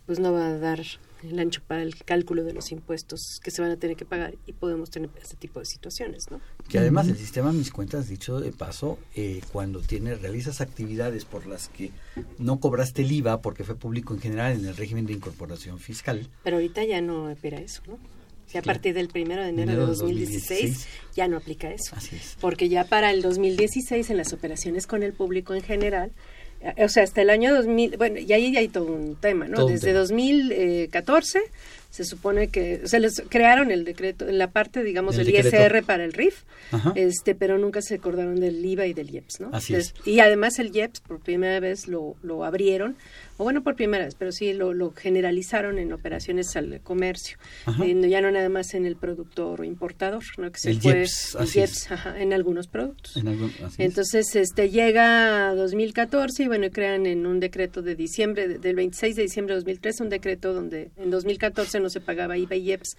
pues no va a dar el ancho para el cálculo de los impuestos que se van a tener que pagar y podemos tener este tipo de situaciones, ¿no? Que además el sistema Mis Cuentas, dicho de paso, eh, cuando tiene realizas actividades por las que no cobraste el IVA porque fue público en general en el régimen de incorporación fiscal. Pero ahorita ya no opera eso, ¿no? a partir del primero de enero, de 2016, ya no aplica eso. Así es. Porque ya para el 2016 en las operaciones con el público en general o sea, hasta el año 2000, bueno, y ahí hay todo un tema, ¿no? Desde 2014 se supone que, o sea, les crearon el decreto, la parte, digamos, del ISR para el RIF, este, pero nunca se acordaron del IVA y del IEPS, ¿no? Así es. Y además el IEPS por primera vez lo, lo abrieron o bueno, por primera vez, pero sí lo, generalizaron en operaciones al comercio, ya no nada más en el productor o importador, ¿no? que se el fue IEPS, en algunos productos. Entonces, este llega 2014 y bueno, crean en un decreto de diciembre, del 26 de diciembre de 2013, un decreto donde en 2014 no se pagaba IVA y IEPS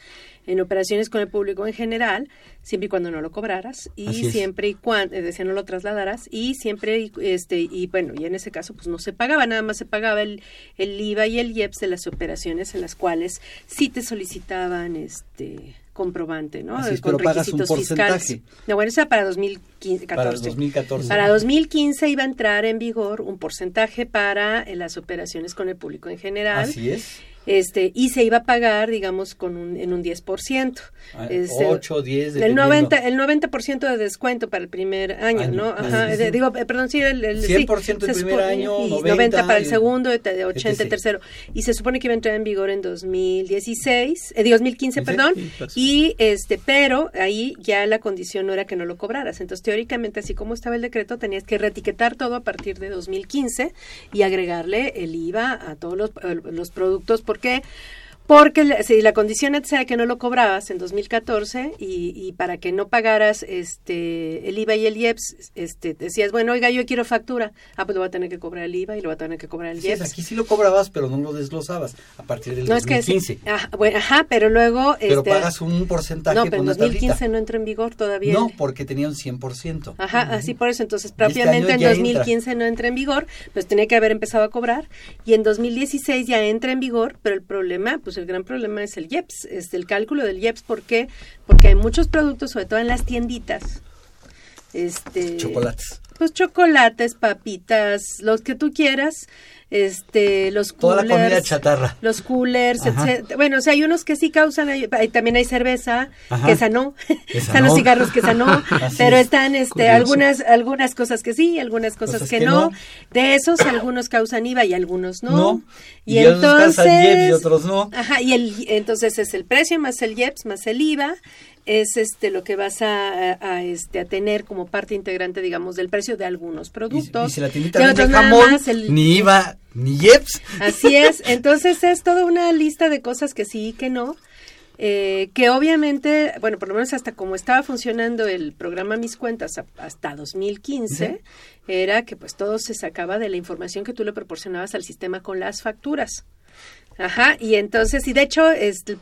en operaciones con el público en general, siempre y cuando no lo cobraras y siempre y cuando, decía, no lo trasladaras y siempre, este, y bueno, y en ese caso pues no se pagaba, nada más se pagaba el, IVA y el IEPS de las operaciones en las cuales sí te solicitaban este comprobante, ¿no? con requisitos fiscales. No, bueno, eso era para 2015, Para 2014. Para 2015 iba a entrar en vigor un porcentaje para eh, las operaciones con el público en general. Así es este y se iba a pagar digamos con un, en un 10%. Ah, este, 8, 10 el 90 el 90% de descuento para el primer año, ¿no? Ajá, digo, eh, perdón, sí el, el 100% el primer año, y 90, para el segundo, 80 el tercero. Y se supone que iba a entrar en vigor en 2016, eh, 2015, perdón, y este pero ahí ya la condición no era que no lo cobraras. Entonces, teóricamente así como estaba el decreto, tenías que reetiquetar todo a partir de 2015 y agregarle el IVA a todos los, los productos por ¿Por qué? Porque si la condición sea que no lo cobrabas en 2014 y, y, para que no pagaras este el IVA y el IEPS, este, decías, bueno, oiga, yo quiero factura. Ah, pues lo va a tener que cobrar el IVA y lo va a tener que cobrar el IEPS. aquí sí lo cobrabas, pero no lo desglosabas a partir del no, 2015. Es que, ajá, bueno, ajá, pero luego... Pero este, pagas un porcentaje No, pero en 2015 no entra en vigor todavía. No, porque tenía un 100%. Ajá, así por eso. Entonces, este propiamente en 2015 no entra en vigor, pues tenía que haber empezado a cobrar. Y en 2016 ya entra en vigor, pero el problema, pues el gran problema es el IEPS, es el cálculo del IEPS. ¿Por qué? Porque hay muchos productos, sobre todo en las tienditas. Este, chocolates. Pues chocolates, papitas, los que tú quieras este los coolers, toda la comida chatarra. los coolers etc. bueno o sea hay unos que sí causan también hay cerveza que esa no están los cigarros que esa no pero están este algunas algunas cosas que sí algunas cosas, que, no. de esos algunos causan IVA y algunos no, y, entonces y otros no. ajá y el entonces es el precio más el IEPS más el IVA es este lo que vas a, este a tener como parte integrante digamos del precio de algunos productos y, si la tiendita de jamón ni IVA ni IEPS. Así es. Entonces es toda una lista de cosas que sí y que no eh, que obviamente, bueno, por lo menos hasta como estaba funcionando el programa Mis Cuentas hasta 2015, era que pues todo se sacaba de la información que tú le proporcionabas al sistema con las facturas. Ajá, y entonces, y de hecho, este,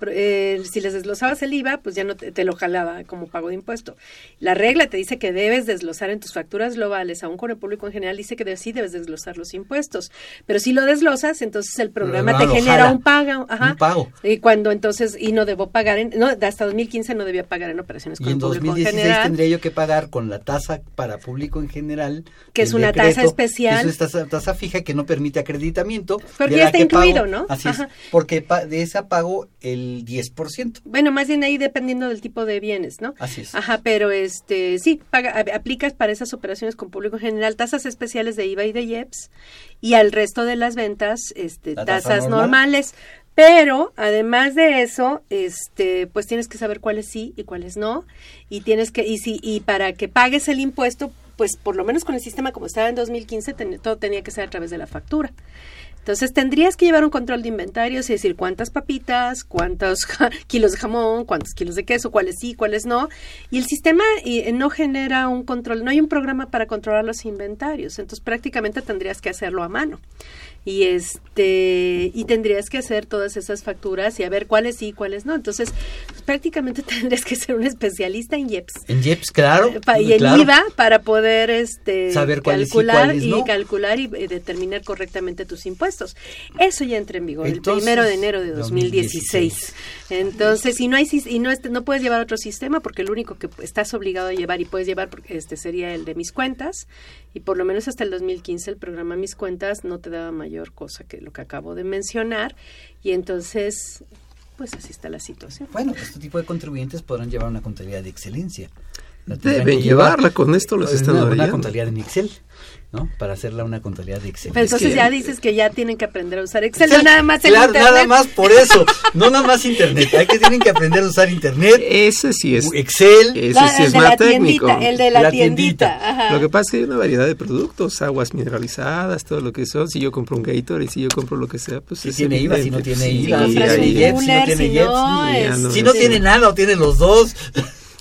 si les desglosabas el IVA, pues ya no te, lo jalaba como pago de impuesto. La regla te dice que debes desglosar en tus facturas globales, aún con el público en general, dice que sí debes desglosar los impuestos. Pero si lo desglosas, entonces el programa te genera un pago. Ajá, un pago. Y cuando entonces, y no debo pagar, en, no, hasta 2015 no debía pagar en operaciones con el público en general. en 2016 tendría yo que pagar con la tasa para público en general. Que es una tasa especial. es una tasa, fija que no permite acreditamiento. Porque ya está incluido, ¿no? Así es porque de esa pago el 10%. Bueno, más bien ahí dependiendo del tipo de bienes, ¿no? Así es. Ajá, pero este sí, paga, aplicas para esas operaciones con público general tasas especiales de IVA y de IEPS y al resto de las ventas este, tasas normales. Pero además de eso, este, pues tienes que saber cuáles sí y cuáles no, y tienes que y si y para que pagues el impuesto, pues por lo menos con el sistema como estaba en 2015, todo tenía que ser a través de la factura. Entonces tendrías que llevar un control de inventarios y decir cuántas papitas, cuántos kilos de jamón, cuántos kilos de queso, cuáles sí, cuáles no. Y el sistema no genera un control, no hay un programa para controlar los inventarios. Entonces prácticamente tendrías que hacerlo a mano. Y este y tendrías que hacer todas esas facturas y a ver cuáles sí, cuáles no. Entonces, pues, prácticamente tendrías que ser un especialista en IEPS. En IEPS, claro. Eh, pa- y en. IVA para poder este Saber cuáles sí, calcular cuáles no. y calcular y eh, determinar correctamente tus impuestos. Eso ya entra en vigor Entonces, el primero de enero de 2016. 2016. Entonces, y no hay y no este- no puedes llevar otro sistema porque el único que estás obligado a llevar y puedes llevar porque este sería el de mis cuentas y por lo menos hasta el 2015 el programa Mis cuentas no te daba mayor cosa que lo que acabo de mencionar y entonces pues así está la situación. Bueno, este tipo de contribuyentes podrán llevar una contabilidad de excelencia. Deben que llevarla, con esto los Pues, están una, una contabilidad en Excel, ¿no? Para hacerla una contabilidad de Excel. Pero entonces Es que- ya dices que ya tienen que aprender a usar Excel, Excel, no nada más el claro, internet. nada más por eso, no nada más internet, hay que tienen que aprender a usar internet, Ese sí es Excel, ese sí es más técnico. tiendita, el de la, La tiendita. tiendita. ajá. Lo que pasa es que hay una variedad de productos, aguas mineralizadas, todo lo que son. Si yo compro un Gatorade, si yo compro lo que sea, pues si es tiene IVA, si no tiene IVA, si compras tiene un IEPS, si no tiene si IEPS, no, es- si no tiene nada o tiene los dos.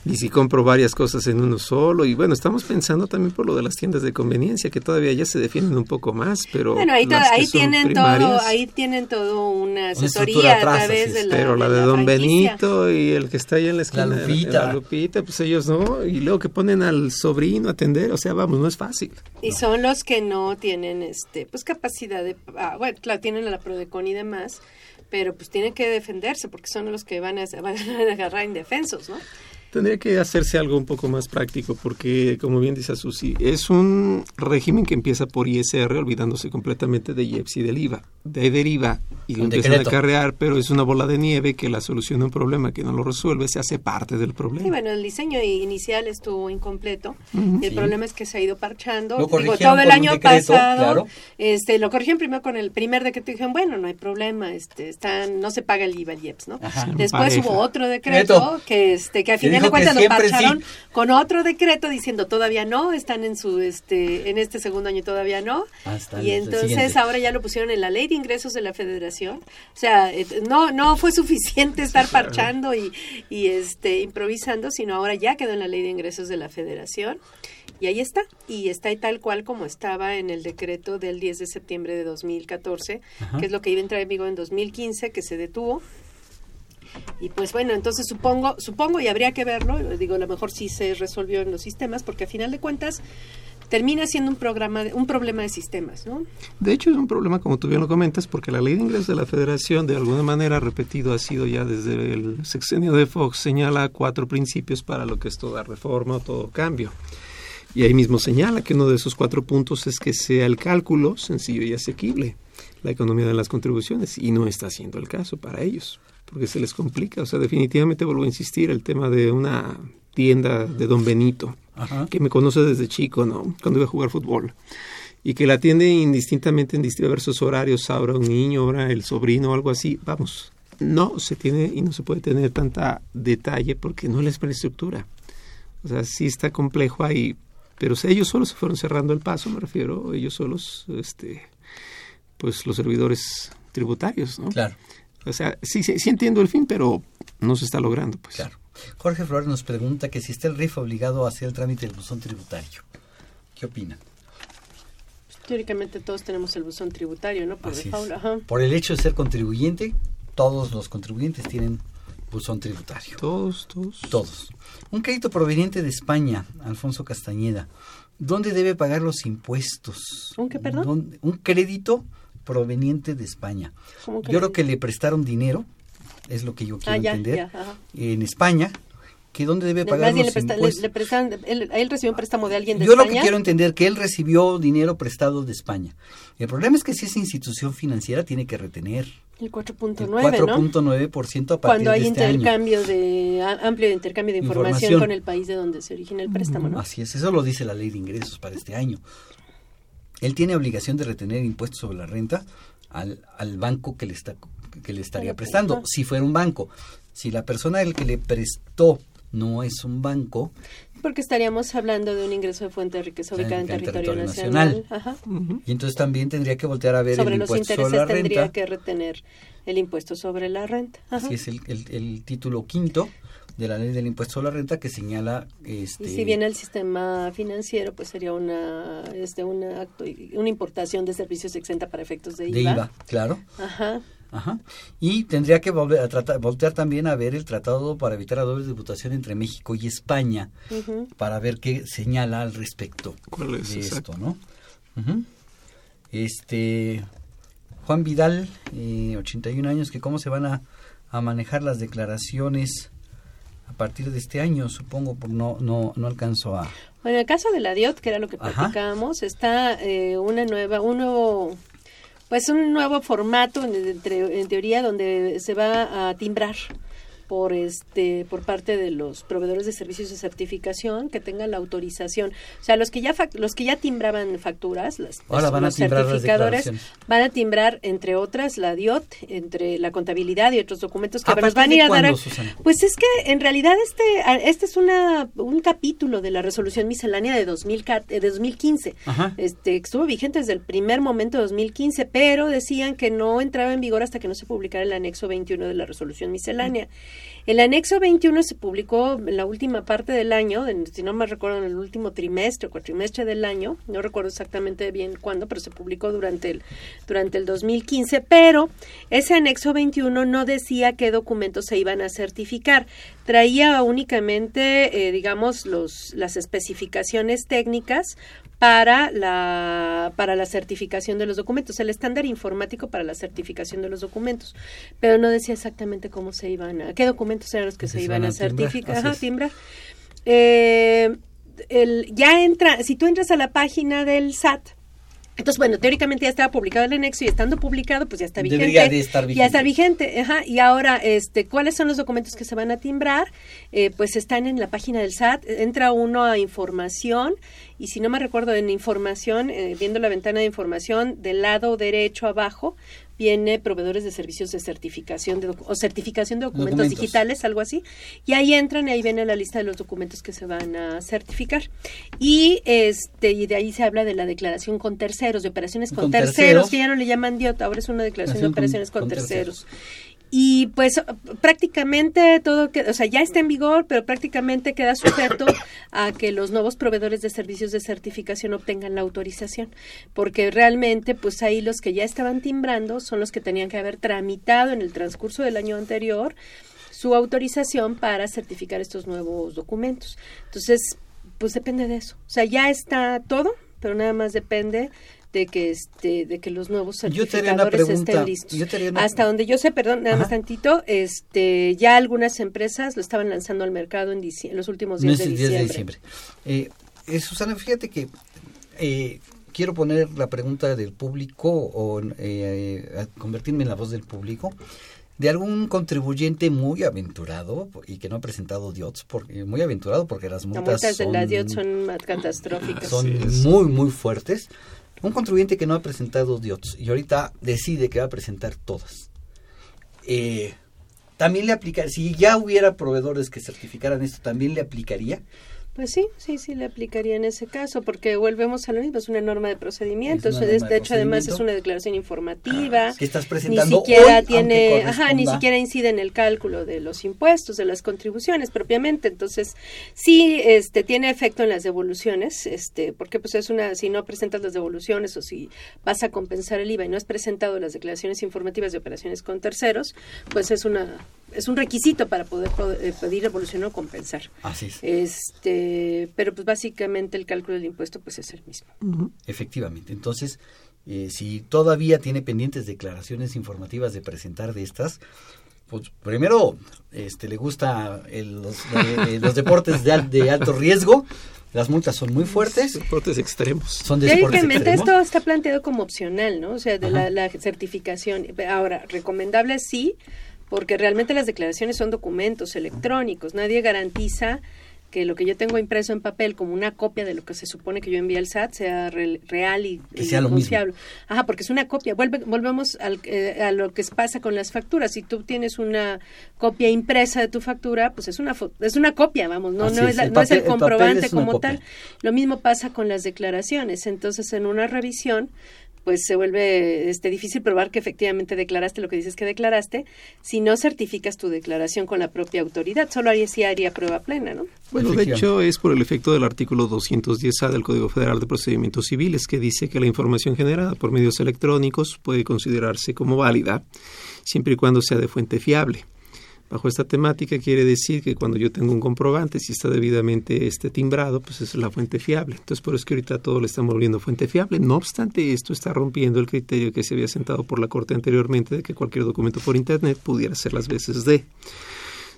Y si compro varias cosas en uno solo. Y bueno, estamos pensando también por lo de las tiendas de conveniencia, que todavía ya se defienden un poco más, pero. Bueno, ahí, las tienen todo, ahí tienen todo una asesoría a atrás, través de la Pero la de la Don franquicia. Benito y el que está ahí en la esquina. La Lupita. La Lupita, pues ellos no. Y luego que ponen al sobrino a atender, o sea, vamos, no es fácil. Y son los que no tienen este pues capacidad de ah, bueno, claro, tienen a la Prodecon y demás, pero pues tienen que defenderse porque son los que van a, van a agarrar indefensos, ¿no? Tendría que hacerse algo un poco más práctico porque, como bien dice Susi, es un régimen que empieza por ISR olvidándose completamente de IEPS y del IVA. De ahí deriva y lo empiezan decreto. a acarrear, pero es una bola de nieve que la solución de un problema que no lo resuelve se hace parte del Sí, problema. bueno, el diseño inicial estuvo incompleto. Y el Sí. problema es que se ha ido parchando. Lo Digo, corrigieron todo el año decreto, pasado, claro. este, lo corrigieron primero con el primer decreto y dijeron, bueno, no hay problema, este, están, no se paga el IVA, el IEPS, ¿no? Ajá. Después Pareja. hubo otro decreto Decreto. que, este, que a Que de cuentas parcharon sí. con otro decreto diciendo todavía no, están en su, este, en este segundo año todavía no. Hasta y entonces ahora ya lo pusieron en la ley de ingresos de la federación. O sea, eh, no, no fue suficiente estar parchando y, y este, improvisando, sino ahora ya quedó en la ley de ingresos de la federación. Y ahí está, y está ahí tal cual como estaba en el decreto del 10 de septiembre de 2014, Ajá. que es lo que iba a entrar en vigor en 2015, que se detuvo. Y pues bueno, entonces supongo, supongo y habría que verlo, digo, a lo mejor sí se resolvió en los sistemas, porque a final de cuentas termina siendo un programa, un problema de sistemas, ¿no? De hecho, es un problema, como tú bien lo comentas, porque la ley de ingresos de la Federación, de alguna manera repetido, ha sido ya desde el sexenio de Fox, señala cuatro principios para lo que es toda reforma o todo cambio. Y ahí mismo señala que uno de esos cuatro puntos es que sea el cálculo sencillo y asequible, la economía de las contribuciones, y no está siendo el caso para ellos, porque se les complica. O sea, definitivamente vuelvo a insistir, el tema de una tienda de Don Benito, Ajá. que me conoce desde chico, ¿no? Cuando iba a jugar fútbol. Y que la atiende indistintamente en diversos horarios, ahora un niño, ahora el sobrino o algo así. Vamos, no se tiene y no se puede tener tanta detalle porque no es la infraestructura. O sea, sí está complejo ahí, pero o sea, ellos solos se fueron cerrando el paso, me refiero, ellos solos, este, pues los servidores tributarios, ¿no? Claro, O sea, sí, sí, sí entiendo el fin, pero no se está logrando, pues. claro. Jorge Flores nos pregunta que si está el RIF obligado a hacer el trámite del buzón tributario. ¿Qué opina? Teóricamente todos tenemos el buzón tributario, ¿no? Por Así es. default, ajá. Por el hecho de ser contribuyente, todos los contribuyentes tienen buzón tributario. Todos, todos. Todos. Un crédito proveniente de España, Alfonso Castañeda. ¿Dónde debe pagar los impuestos? ¿Un qué, perdón? ¿Dónde- Un crédito proveniente de España. ¿Cómo que Yo creo que le prestaron dinero, es lo que yo quiero Ah, ya, entender, ya, en España, que dónde debe pagar los le, presta- le- impuestos. le prestan, él, él recibió un préstamo de alguien de Yo lo que quiero entender que él recibió dinero prestado de España. El problema es que si esa institución financiera tiene que retener El el 4.9, ¿no? 4.9% a partir Cuando hay de este año. intercambio de amplio intercambio de información, Información. con el país de donde se origina el préstamo, ¿no? Así es, eso lo dice la ley de ingresos para este año. Él tiene obligación de retener impuestos sobre la renta al, al banco que le está que le estaría prestando, si fuera un banco. Si la persona el que le prestó no es un banco, Porque estaríamos hablando de un ingreso de fuente de riqueza ubicada en En territorio, territorio nacional. nacional. Ajá. y entonces también tendría que voltear a ver Sobre el los impuesto intereses sobre la tendría renta. que retener el impuesto sobre la renta. Ajá. Así es el, el- el título quinto de la ley del impuesto a la renta que señala este y si viene el sistema financiero pues sería una este una acto, una importación de servicios exenta para efectos de IVA. de IVA claro Ajá. Ajá. Y tendría que volver a tratar, voltear también a ver el tratado para evitar la doble diputación entre México y España para ver qué señala al respecto ¿Cuál es? de Exacto. esto, ¿no? Ujú. Este Juan Vidal, eh, 81 años, que cómo se van a, a manejar las declaraciones a partir de este año, supongo, por no no no alcanzo a Bueno, en el caso de la DIOT, que era lo que Ajá. platicábamos, está eh, una nueva, un nuevo, pues un nuevo formato en, en teoría donde se va a timbrar por este por parte de los proveedores de servicios de certificación que tengan la autorización. O sea los que ya los que ya timbraban facturas las, Ahora van a los timbrar las certificadores van a timbrar entre otras la DIOT entre la contabilidad y otros documentos que ¿A nos van a ir a dar cuándo, a- Susana? pues es que en realidad este este es una un capítulo de la resolución miscelánea de 2000 ca- eh, de 2015 Ajá. este estuvo vigente desde el primer momento de 2015 pero decían que no entraba en vigor hasta que no se publicara el anexo 21 de la resolución miscelánea el anexo 21 se publicó en la última parte del año, en- si no me recuerdo, en el último trimestre o cuatrimestre del año, no recuerdo exactamente bien cuándo, pero se publicó durante el, durante el 2015, pero ese anexo 21 no decía qué documentos se iban a certificar, traía únicamente, eh, digamos, los, las especificaciones técnicas para la para la certificación de los documentos, el estándar informático para la certificación de los documentos, pero no decía exactamente cómo se iban a, qué documentos eran los que Que se se iban a a timbrar, certificar, así ajá, timbrar. Eh, el, ya entra, si tú entras a la página del SAT, entonces, bueno, teóricamente ya estaba publicado el anexo y estando publicado, pues ya está vigente. Debería de estar Ya está vigente. vigente, ajá. Y ahora, este, ¿cuáles son los documentos que se van a timbrar? Eh, pues están en la página del SAT. Entra uno a información y si no me recuerdo, en información, eh, viendo la ventana de información, del lado derecho abajo, viene proveedores de servicios de certificación de o certificación de documentos, Documentos. digitales, algo así. Y ahí entran y ahí viene la lista de los documentos que se van a certificar. Y este y de ahí se habla de la declaración con terceros, de operaciones con, Con terceros, terceros. que ya no le llaman DIOT, ahora es una declaración de con- operaciones con, con terceros. Y pues prácticamente todo, que, o sea, ya está en vigor, pero prácticamente queda sujeto a que los nuevos proveedores de servicios de certificación obtengan la autorización, porque realmente pues ahí los que ya estaban timbrando son los que tenían que haber tramitado en el transcurso del año anterior su autorización para certificar estos nuevos documentos. Entonces, pues depende de eso. O sea, ya está todo, pero nada más depende de que este de que los nuevos certificadores pregunta, estén listos. una- Hasta donde yo sé, perdón, nada más tantito, este ya algunas empresas lo estaban lanzando al mercado en, en los últimos días de diciembre. de diciembre. Eh, eh, Susana, fíjate que eh, quiero poner la pregunta del público o eh, eh, convertirme en la voz del público de algún contribuyente muy aventurado y que no ha presentado DIOTS, porque, muy aventurado porque las Las multas, multas de son, la DIOT son catastróficas. son muy, muy fuertes. Un contribuyente que no ha presentado DIOTS y ahorita decide que va a presentar todas. Eh, también le aplica, si ya hubiera proveedores que certificaran esto, también le aplicaría. Pues sí, sí, sí le aplicaría en ese caso, porque volvemos a lo mismo, es una norma de procedimiento, norma de de hecho además es una declaración informativa. que estás ni presentando siquiera hoy, aunque tiene, ajá, ni siquiera incide en el cálculo de los impuestos, de las contribuciones propiamente. Entonces, sí, este, tiene efecto en las devoluciones, este, porque pues es una, si no presentas las devoluciones o si vas a compensar el IVA y no has presentado las declaraciones informativas de operaciones con terceros, pues es una, es un requisito para poder, po- eh, pedir devolución o compensar. Así es. Este, pero pues básicamente el cálculo del impuesto pues es el mismo. Efectivamente. Entonces, eh, si todavía tiene pendientes declaraciones informativas de presentar de estas, pues primero este, le gusta el- los, eh, los deportes de, al- de alto riesgo. Las multas son muy fuertes. Deportes extremos. Son de deportes extremos. esto está planteado como opcional, ¿no? O sea, de la certificación. Ahora, recomendable sí, porque realmente las declaraciones son documentos electrónicos. Nadie garantiza que lo que yo tengo impreso en papel como una copia de lo que se supone que yo envíe al SAT sea re- real y, Que y sea lo mismo. confiable. Ajá, porque es una copia. Vuelve, volvemos al, eh, a lo que pasa con las facturas. Si tú tienes una copia impresa de tu factura, pues es una es una copia, vamos, no Así no es, la- el no es el comprobante es como copia. tal. Lo mismo pasa con las declaraciones. Entonces, en una revisión, pues se vuelve este difícil probar que efectivamente declaraste lo que dices que declaraste si no certificas tu declaración con la propia autoridad. Solo sí haría prueba plena, ¿no? Bueno, de hecho es por el efecto del artículo 210A del Código Federal de Procedimientos Civiles que dice que la información generada por medios electrónicos puede considerarse como válida siempre y cuando sea de fuente fiable. Bajo esta temática quiere decir que cuando yo tengo un comprobante, si está debidamente este timbrado, pues es la fuente fiable. Entonces por eso que ahorita todo le estamos volviendo fuente fiable. No obstante, esto está rompiendo el criterio que se había sentado por la Corte anteriormente de que cualquier documento por Internet pudiera ser las veces de.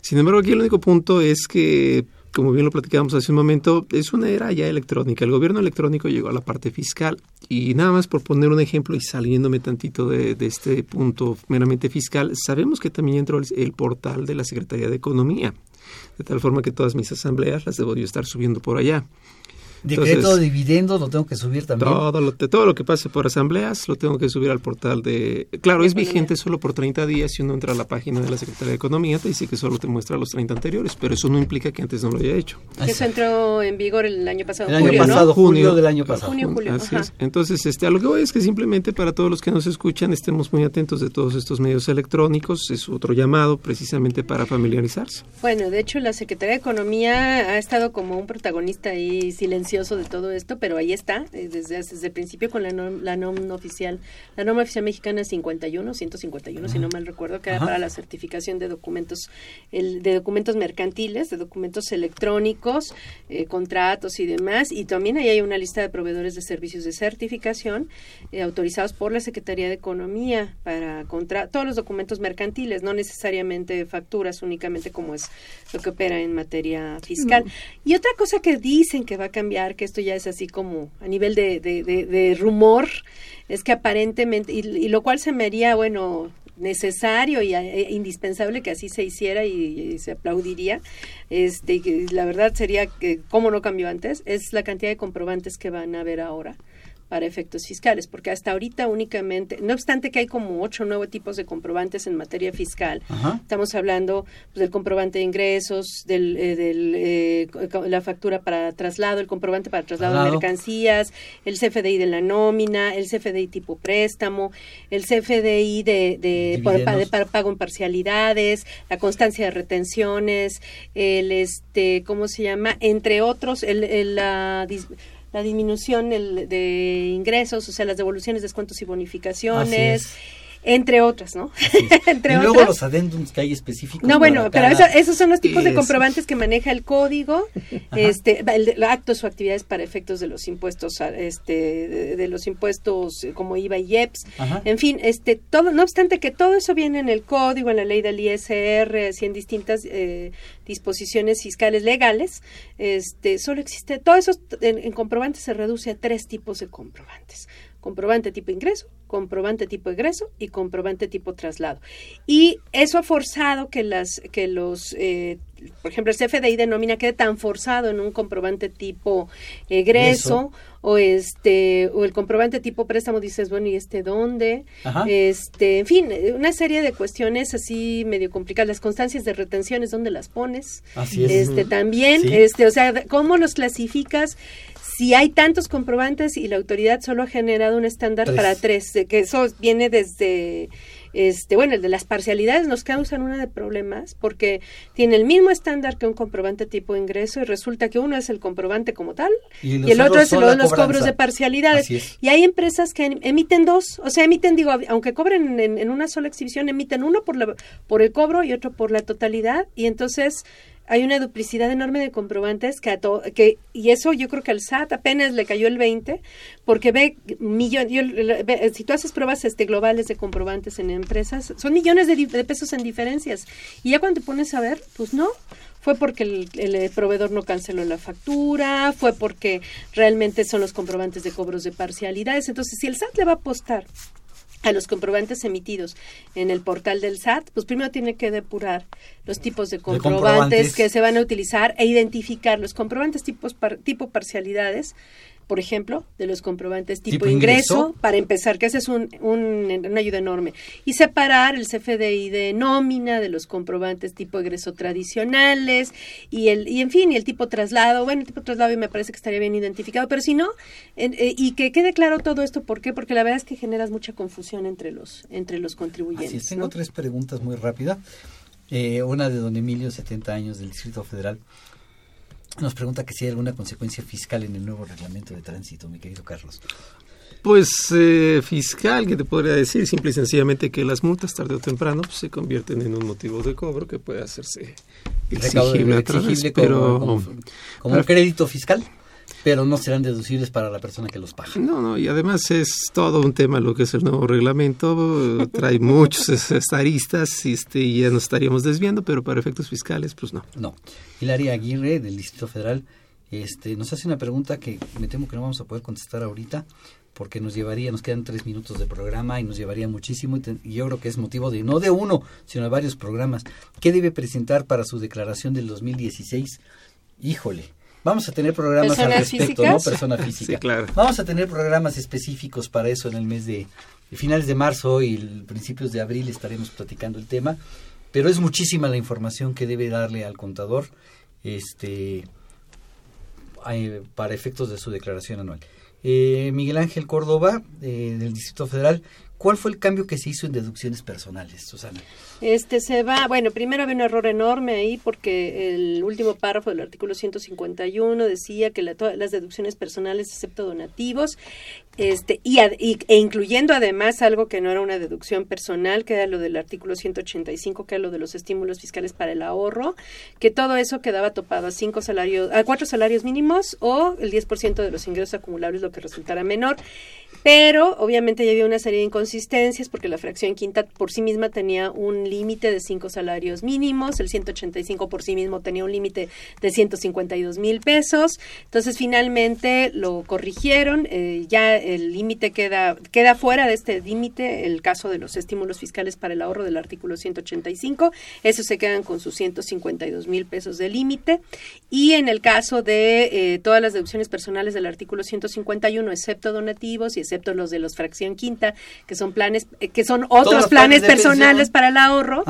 Sin embargo, aquí el único punto es que como bien lo platicábamos hace un momento, es una era ya electrónica. El gobierno electrónico llegó a la parte fiscal y nada más por poner un ejemplo y saliéndome tantito de, este punto meramente fiscal, sabemos que también entró el, portal de la Secretaría de Economía, de tal forma que todas mis asambleas las debo yo estar subiendo por allá. Decreto de dividendos lo tengo que subir también. Todo lo, todo lo que pase por asambleas lo tengo que subir al portal de... Claro, es vigente solo por 30 días. Si uno entra a la página de la Secretaría de Economía, te dice que solo te muestra los 30 anteriores, pero eso no implica que antes no lo haya hecho. Eso entró en vigor el año pasado. El año pasado, junio, del año pasado. Junio, julio. Así es. Entonces, este, a lo que voy es que simplemente para todos los que nos escuchan estemos muy atentos de todos estos medios electrónicos. Es otro llamado precisamente para familiarizarse. Bueno, de hecho, la Secretaría de Economía ha estado como un protagonista ahí silencioso de todo esto pero ahí está, eh, desde, desde el principio con la, la norma oficial, la norma oficial mexicana 51, 151, si no mal recuerdo, que era para la certificación de documentos, el, de documentos mercantiles, de documentos electrónicos, eh, contratos y demás, y también ahí hay una lista de proveedores de servicios de certificación eh, autorizados por la Secretaría de Economía para contra todos los documentos mercantiles, no necesariamente facturas únicamente como es lo que opera en materia fiscal. Y otra cosa que dicen que va a cambiar, que esto ya es así como a nivel de, de, rumor, es que aparentemente, y, lo cual se me haría, bueno, necesario y e, indispensable que así se hiciera y, se aplaudiría. Este, la verdad sería que, ¿cómo no cambió antes? Es la cantidad de comprobantes que van a haber ahora para efectos fiscales, porque hasta ahorita únicamente, no obstante que hay como ocho nuevos tipos de comprobantes en materia fiscal, estamos hablando pues, del comprobante de ingresos, del, eh, eh, la factura para traslado, el comprobante para traslado, de mercancías, el CFDI de la nómina, el CFDI tipo préstamo, el CFDI de, de, para pago en parcialidades, la constancia de retenciones, el este, ¿cómo se llama? Entre otros, el, la la disminución de ingresos, o sea, las devoluciones, descuentos y bonificaciones entre otras, ¿no? entre y luego los adendums que hay específicos. No, bueno, pero esos son los tipos de comprobantes que maneja el código, este, el, actos o actividades para efectos de los impuestos, este, de, los impuestos como IVA y IEPS, en fin, este, todo, no obstante que todo eso viene en el código, en la ley del ISR, así en distintas eh, disposiciones fiscales legales, este, solo existe, todo eso en comprobantes se reduce a tres tipos de comprobantes. Comprobante tipo ingreso, comprobante tipo egreso y comprobante tipo traslado. Y eso ha forzado que las que los eh, por ejemplo, el CFDI de nómina quede tan forzado en un comprobante tipo egreso o este o el comprobante tipo préstamo dices, bueno, ¿y este dónde? Este, en fin, una serie de cuestiones así medio complicadas, las constancias de retenciones dónde las pones? Así es. Este también, este, o sea, ¿cómo los clasificas? Si hay tantos comprobantes y la autoridad solo ha generado un estándar para tres, que eso viene desde este, bueno, el de las parcialidades nos causan una de problemas porque tiene el mismo estándar que un comprobante tipo ingreso y resulta que uno es el comprobante como tal y, el otro es el de los cobros de parcialidades. Y hay empresas que emiten dos, o sea, emiten, digo, aunque cobren en, en una sola exhibición, emiten uno por, la, por el cobro y otro por la totalidad. Y entonces hay una duplicidad enorme de comprobantes que, que y eso yo creo que al SAT apenas le cayó el 20 porque ve millones si tú haces pruebas este globales de comprobantes en empresas son millones de, pesos en diferencias y ya cuando te pones a ver pues no fue porque el, proveedor no canceló la factura, fue porque realmente son los comprobantes de cobros de parcialidades. Entonces, si el SAT le va a apostar a los comprobantes emitidos en el portal del SAT, pues primero tiene que depurar los tipos de comprobantes, que se van a utilizar e identificar los comprobantes tipos tipo parcialidades por ejemplo, de los comprobantes tipo, ingreso, para empezar, que ese es un, un, una ayuda enorme. Y separar el CFDI de nómina de los comprobantes tipo ingreso tradicionales y el y en fin, y el tipo traslado. Bueno, el tipo traslado me parece que estaría bien identificado, pero si no, eh, y que quede claro todo esto, ¿por qué? Porque la verdad es que generas mucha confusión entre los, entre los contribuyentes. tengo tres preguntas muy rápidas. Eh, una de don Emilio, 70 años, del Distrito Federal. Nos pregunta que si hay alguna consecuencia fiscal en el nuevo reglamento de tránsito, mi querido Carlos. Pues eh, fiscal, que te podría decir simple y sencillamente que las multas tarde o temprano pues, se convierten en un motivo de cobro que puede hacerse exigible, exigible pero, como, como, crédito fiscal pero no serán deducibles para la persona que los paga. No, no, y además es todo un tema lo que es el nuevo reglamento, trae muchos aristas este, y ya nos estaríamos desviando, pero para efectos fiscales, pues no. No. Hilaria Aguirre, del Distrito Federal, este, nos hace una pregunta que me temo que no vamos a poder contestar ahorita, porque nos llevaría, nos quedan tres minutos de programa y nos llevaría muchísimo, y, yo creo que es motivo de, no de uno, sino de varios programas. ¿Qué debe presentar para su declaración del 2016? Híjole, Vamos a tener programas al respecto, ¿no? Persona física. claro. Vamos a tener programas específicos para eso en el mes de, finales de marzo y principios de abril estaremos platicando el tema. Pero es muchísima la información que debe darle al contador este para efectos de su declaración anual. Eh, Miguel Ángel Córdoba, eh, del Distrito Federal, ¿cuál fue el cambio que se hizo en deducciones personales, Susana? Este se va, bueno, primero había un error enorme ahí porque el último párrafo del artículo 151 decía que todas las deducciones personales excepto donativos este y, e incluyendo además algo que no era una deducción personal, que era lo del artículo 185, que era lo de los estímulos fiscales para el ahorro, que todo eso quedaba topado a cinco salarios, a cuatro salarios mínimos o el 10% de los ingresos acumulables, lo que resultara menor. Pero obviamente ya había una serie de inconsistencias porque la fracción quinta por sí misma tenía un límite de cinco salarios mínimos, el 185 por sí mismo tenía un límite de 152 mil pesos. Entonces finalmente lo corrigieron, eh, ya el límite queda, queda fuera de este límite el caso de los estímulos fiscales para el ahorro del artículo 185, esos se quedan con sus 152 mil pesos de límite. Y en el caso de eh, todas las deducciones personales del artículo 151, excepto donativos y excepto los de los fracción quinta, que son planes, eh, que son otros planes, personales para el ahorro,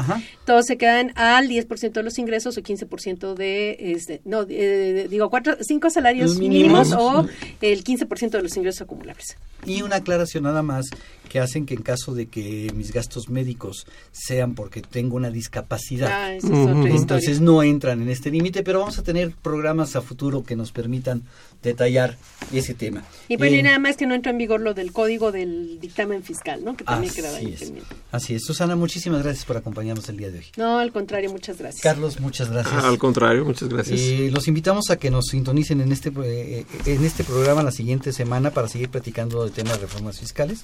todos se quedan al 10% de los ingresos o 15% de, este, no, eh, digo, cuatro, cinco salarios mínimos, o el 15% de los ingresos acumulables. Y una aclaración nada más que hacen que en caso de que mis gastos médicos sean porque tengo una discapacidad, ah, entonces no entran en este límite, pero vamos a tener programas a futuro que nos permitan detallar ese tema. Y pues nada más que no entra en vigor lo del código del dictamen fiscal, ¿no? Que también quedaba ahí Así es. Susana, muchísimas gracias por acompañarnos el día de hoy. No, al contrario, muchas gracias. Carlos, muchas gracias. Ah, al contrario, muchas gracias. Eh, los invitamos a que nos sintonicen en este, eh, en este programa la siguiente semana para seguir platicando de temas de reformas fiscales.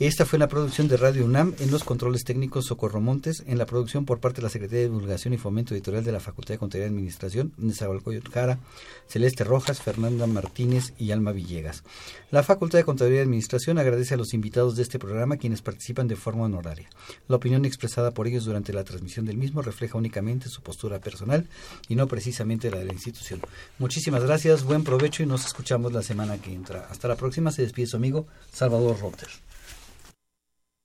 Esta fue la producción de Radio UNAM en los controles técnicos Socorro Montes, en la producción por parte de la Secretaría de Divulgación y Fomento Editorial de la Facultad de Contaduría y Administración, Nezahualcóyotl Celeste Rojas, Fernanda Martínez y Alma Villegas. La Facultad de Contaduría y Administración agradece a los invitados de este programa quienes participan de forma honoraria. La opinión expresada por ellos durante la transmisión del mismo refleja únicamente su postura personal y no precisamente la de la institución. Muchísimas gracias, buen provecho y nos escuchamos la semana que entra. Hasta la próxima, se despide su amigo Salvador Rotter.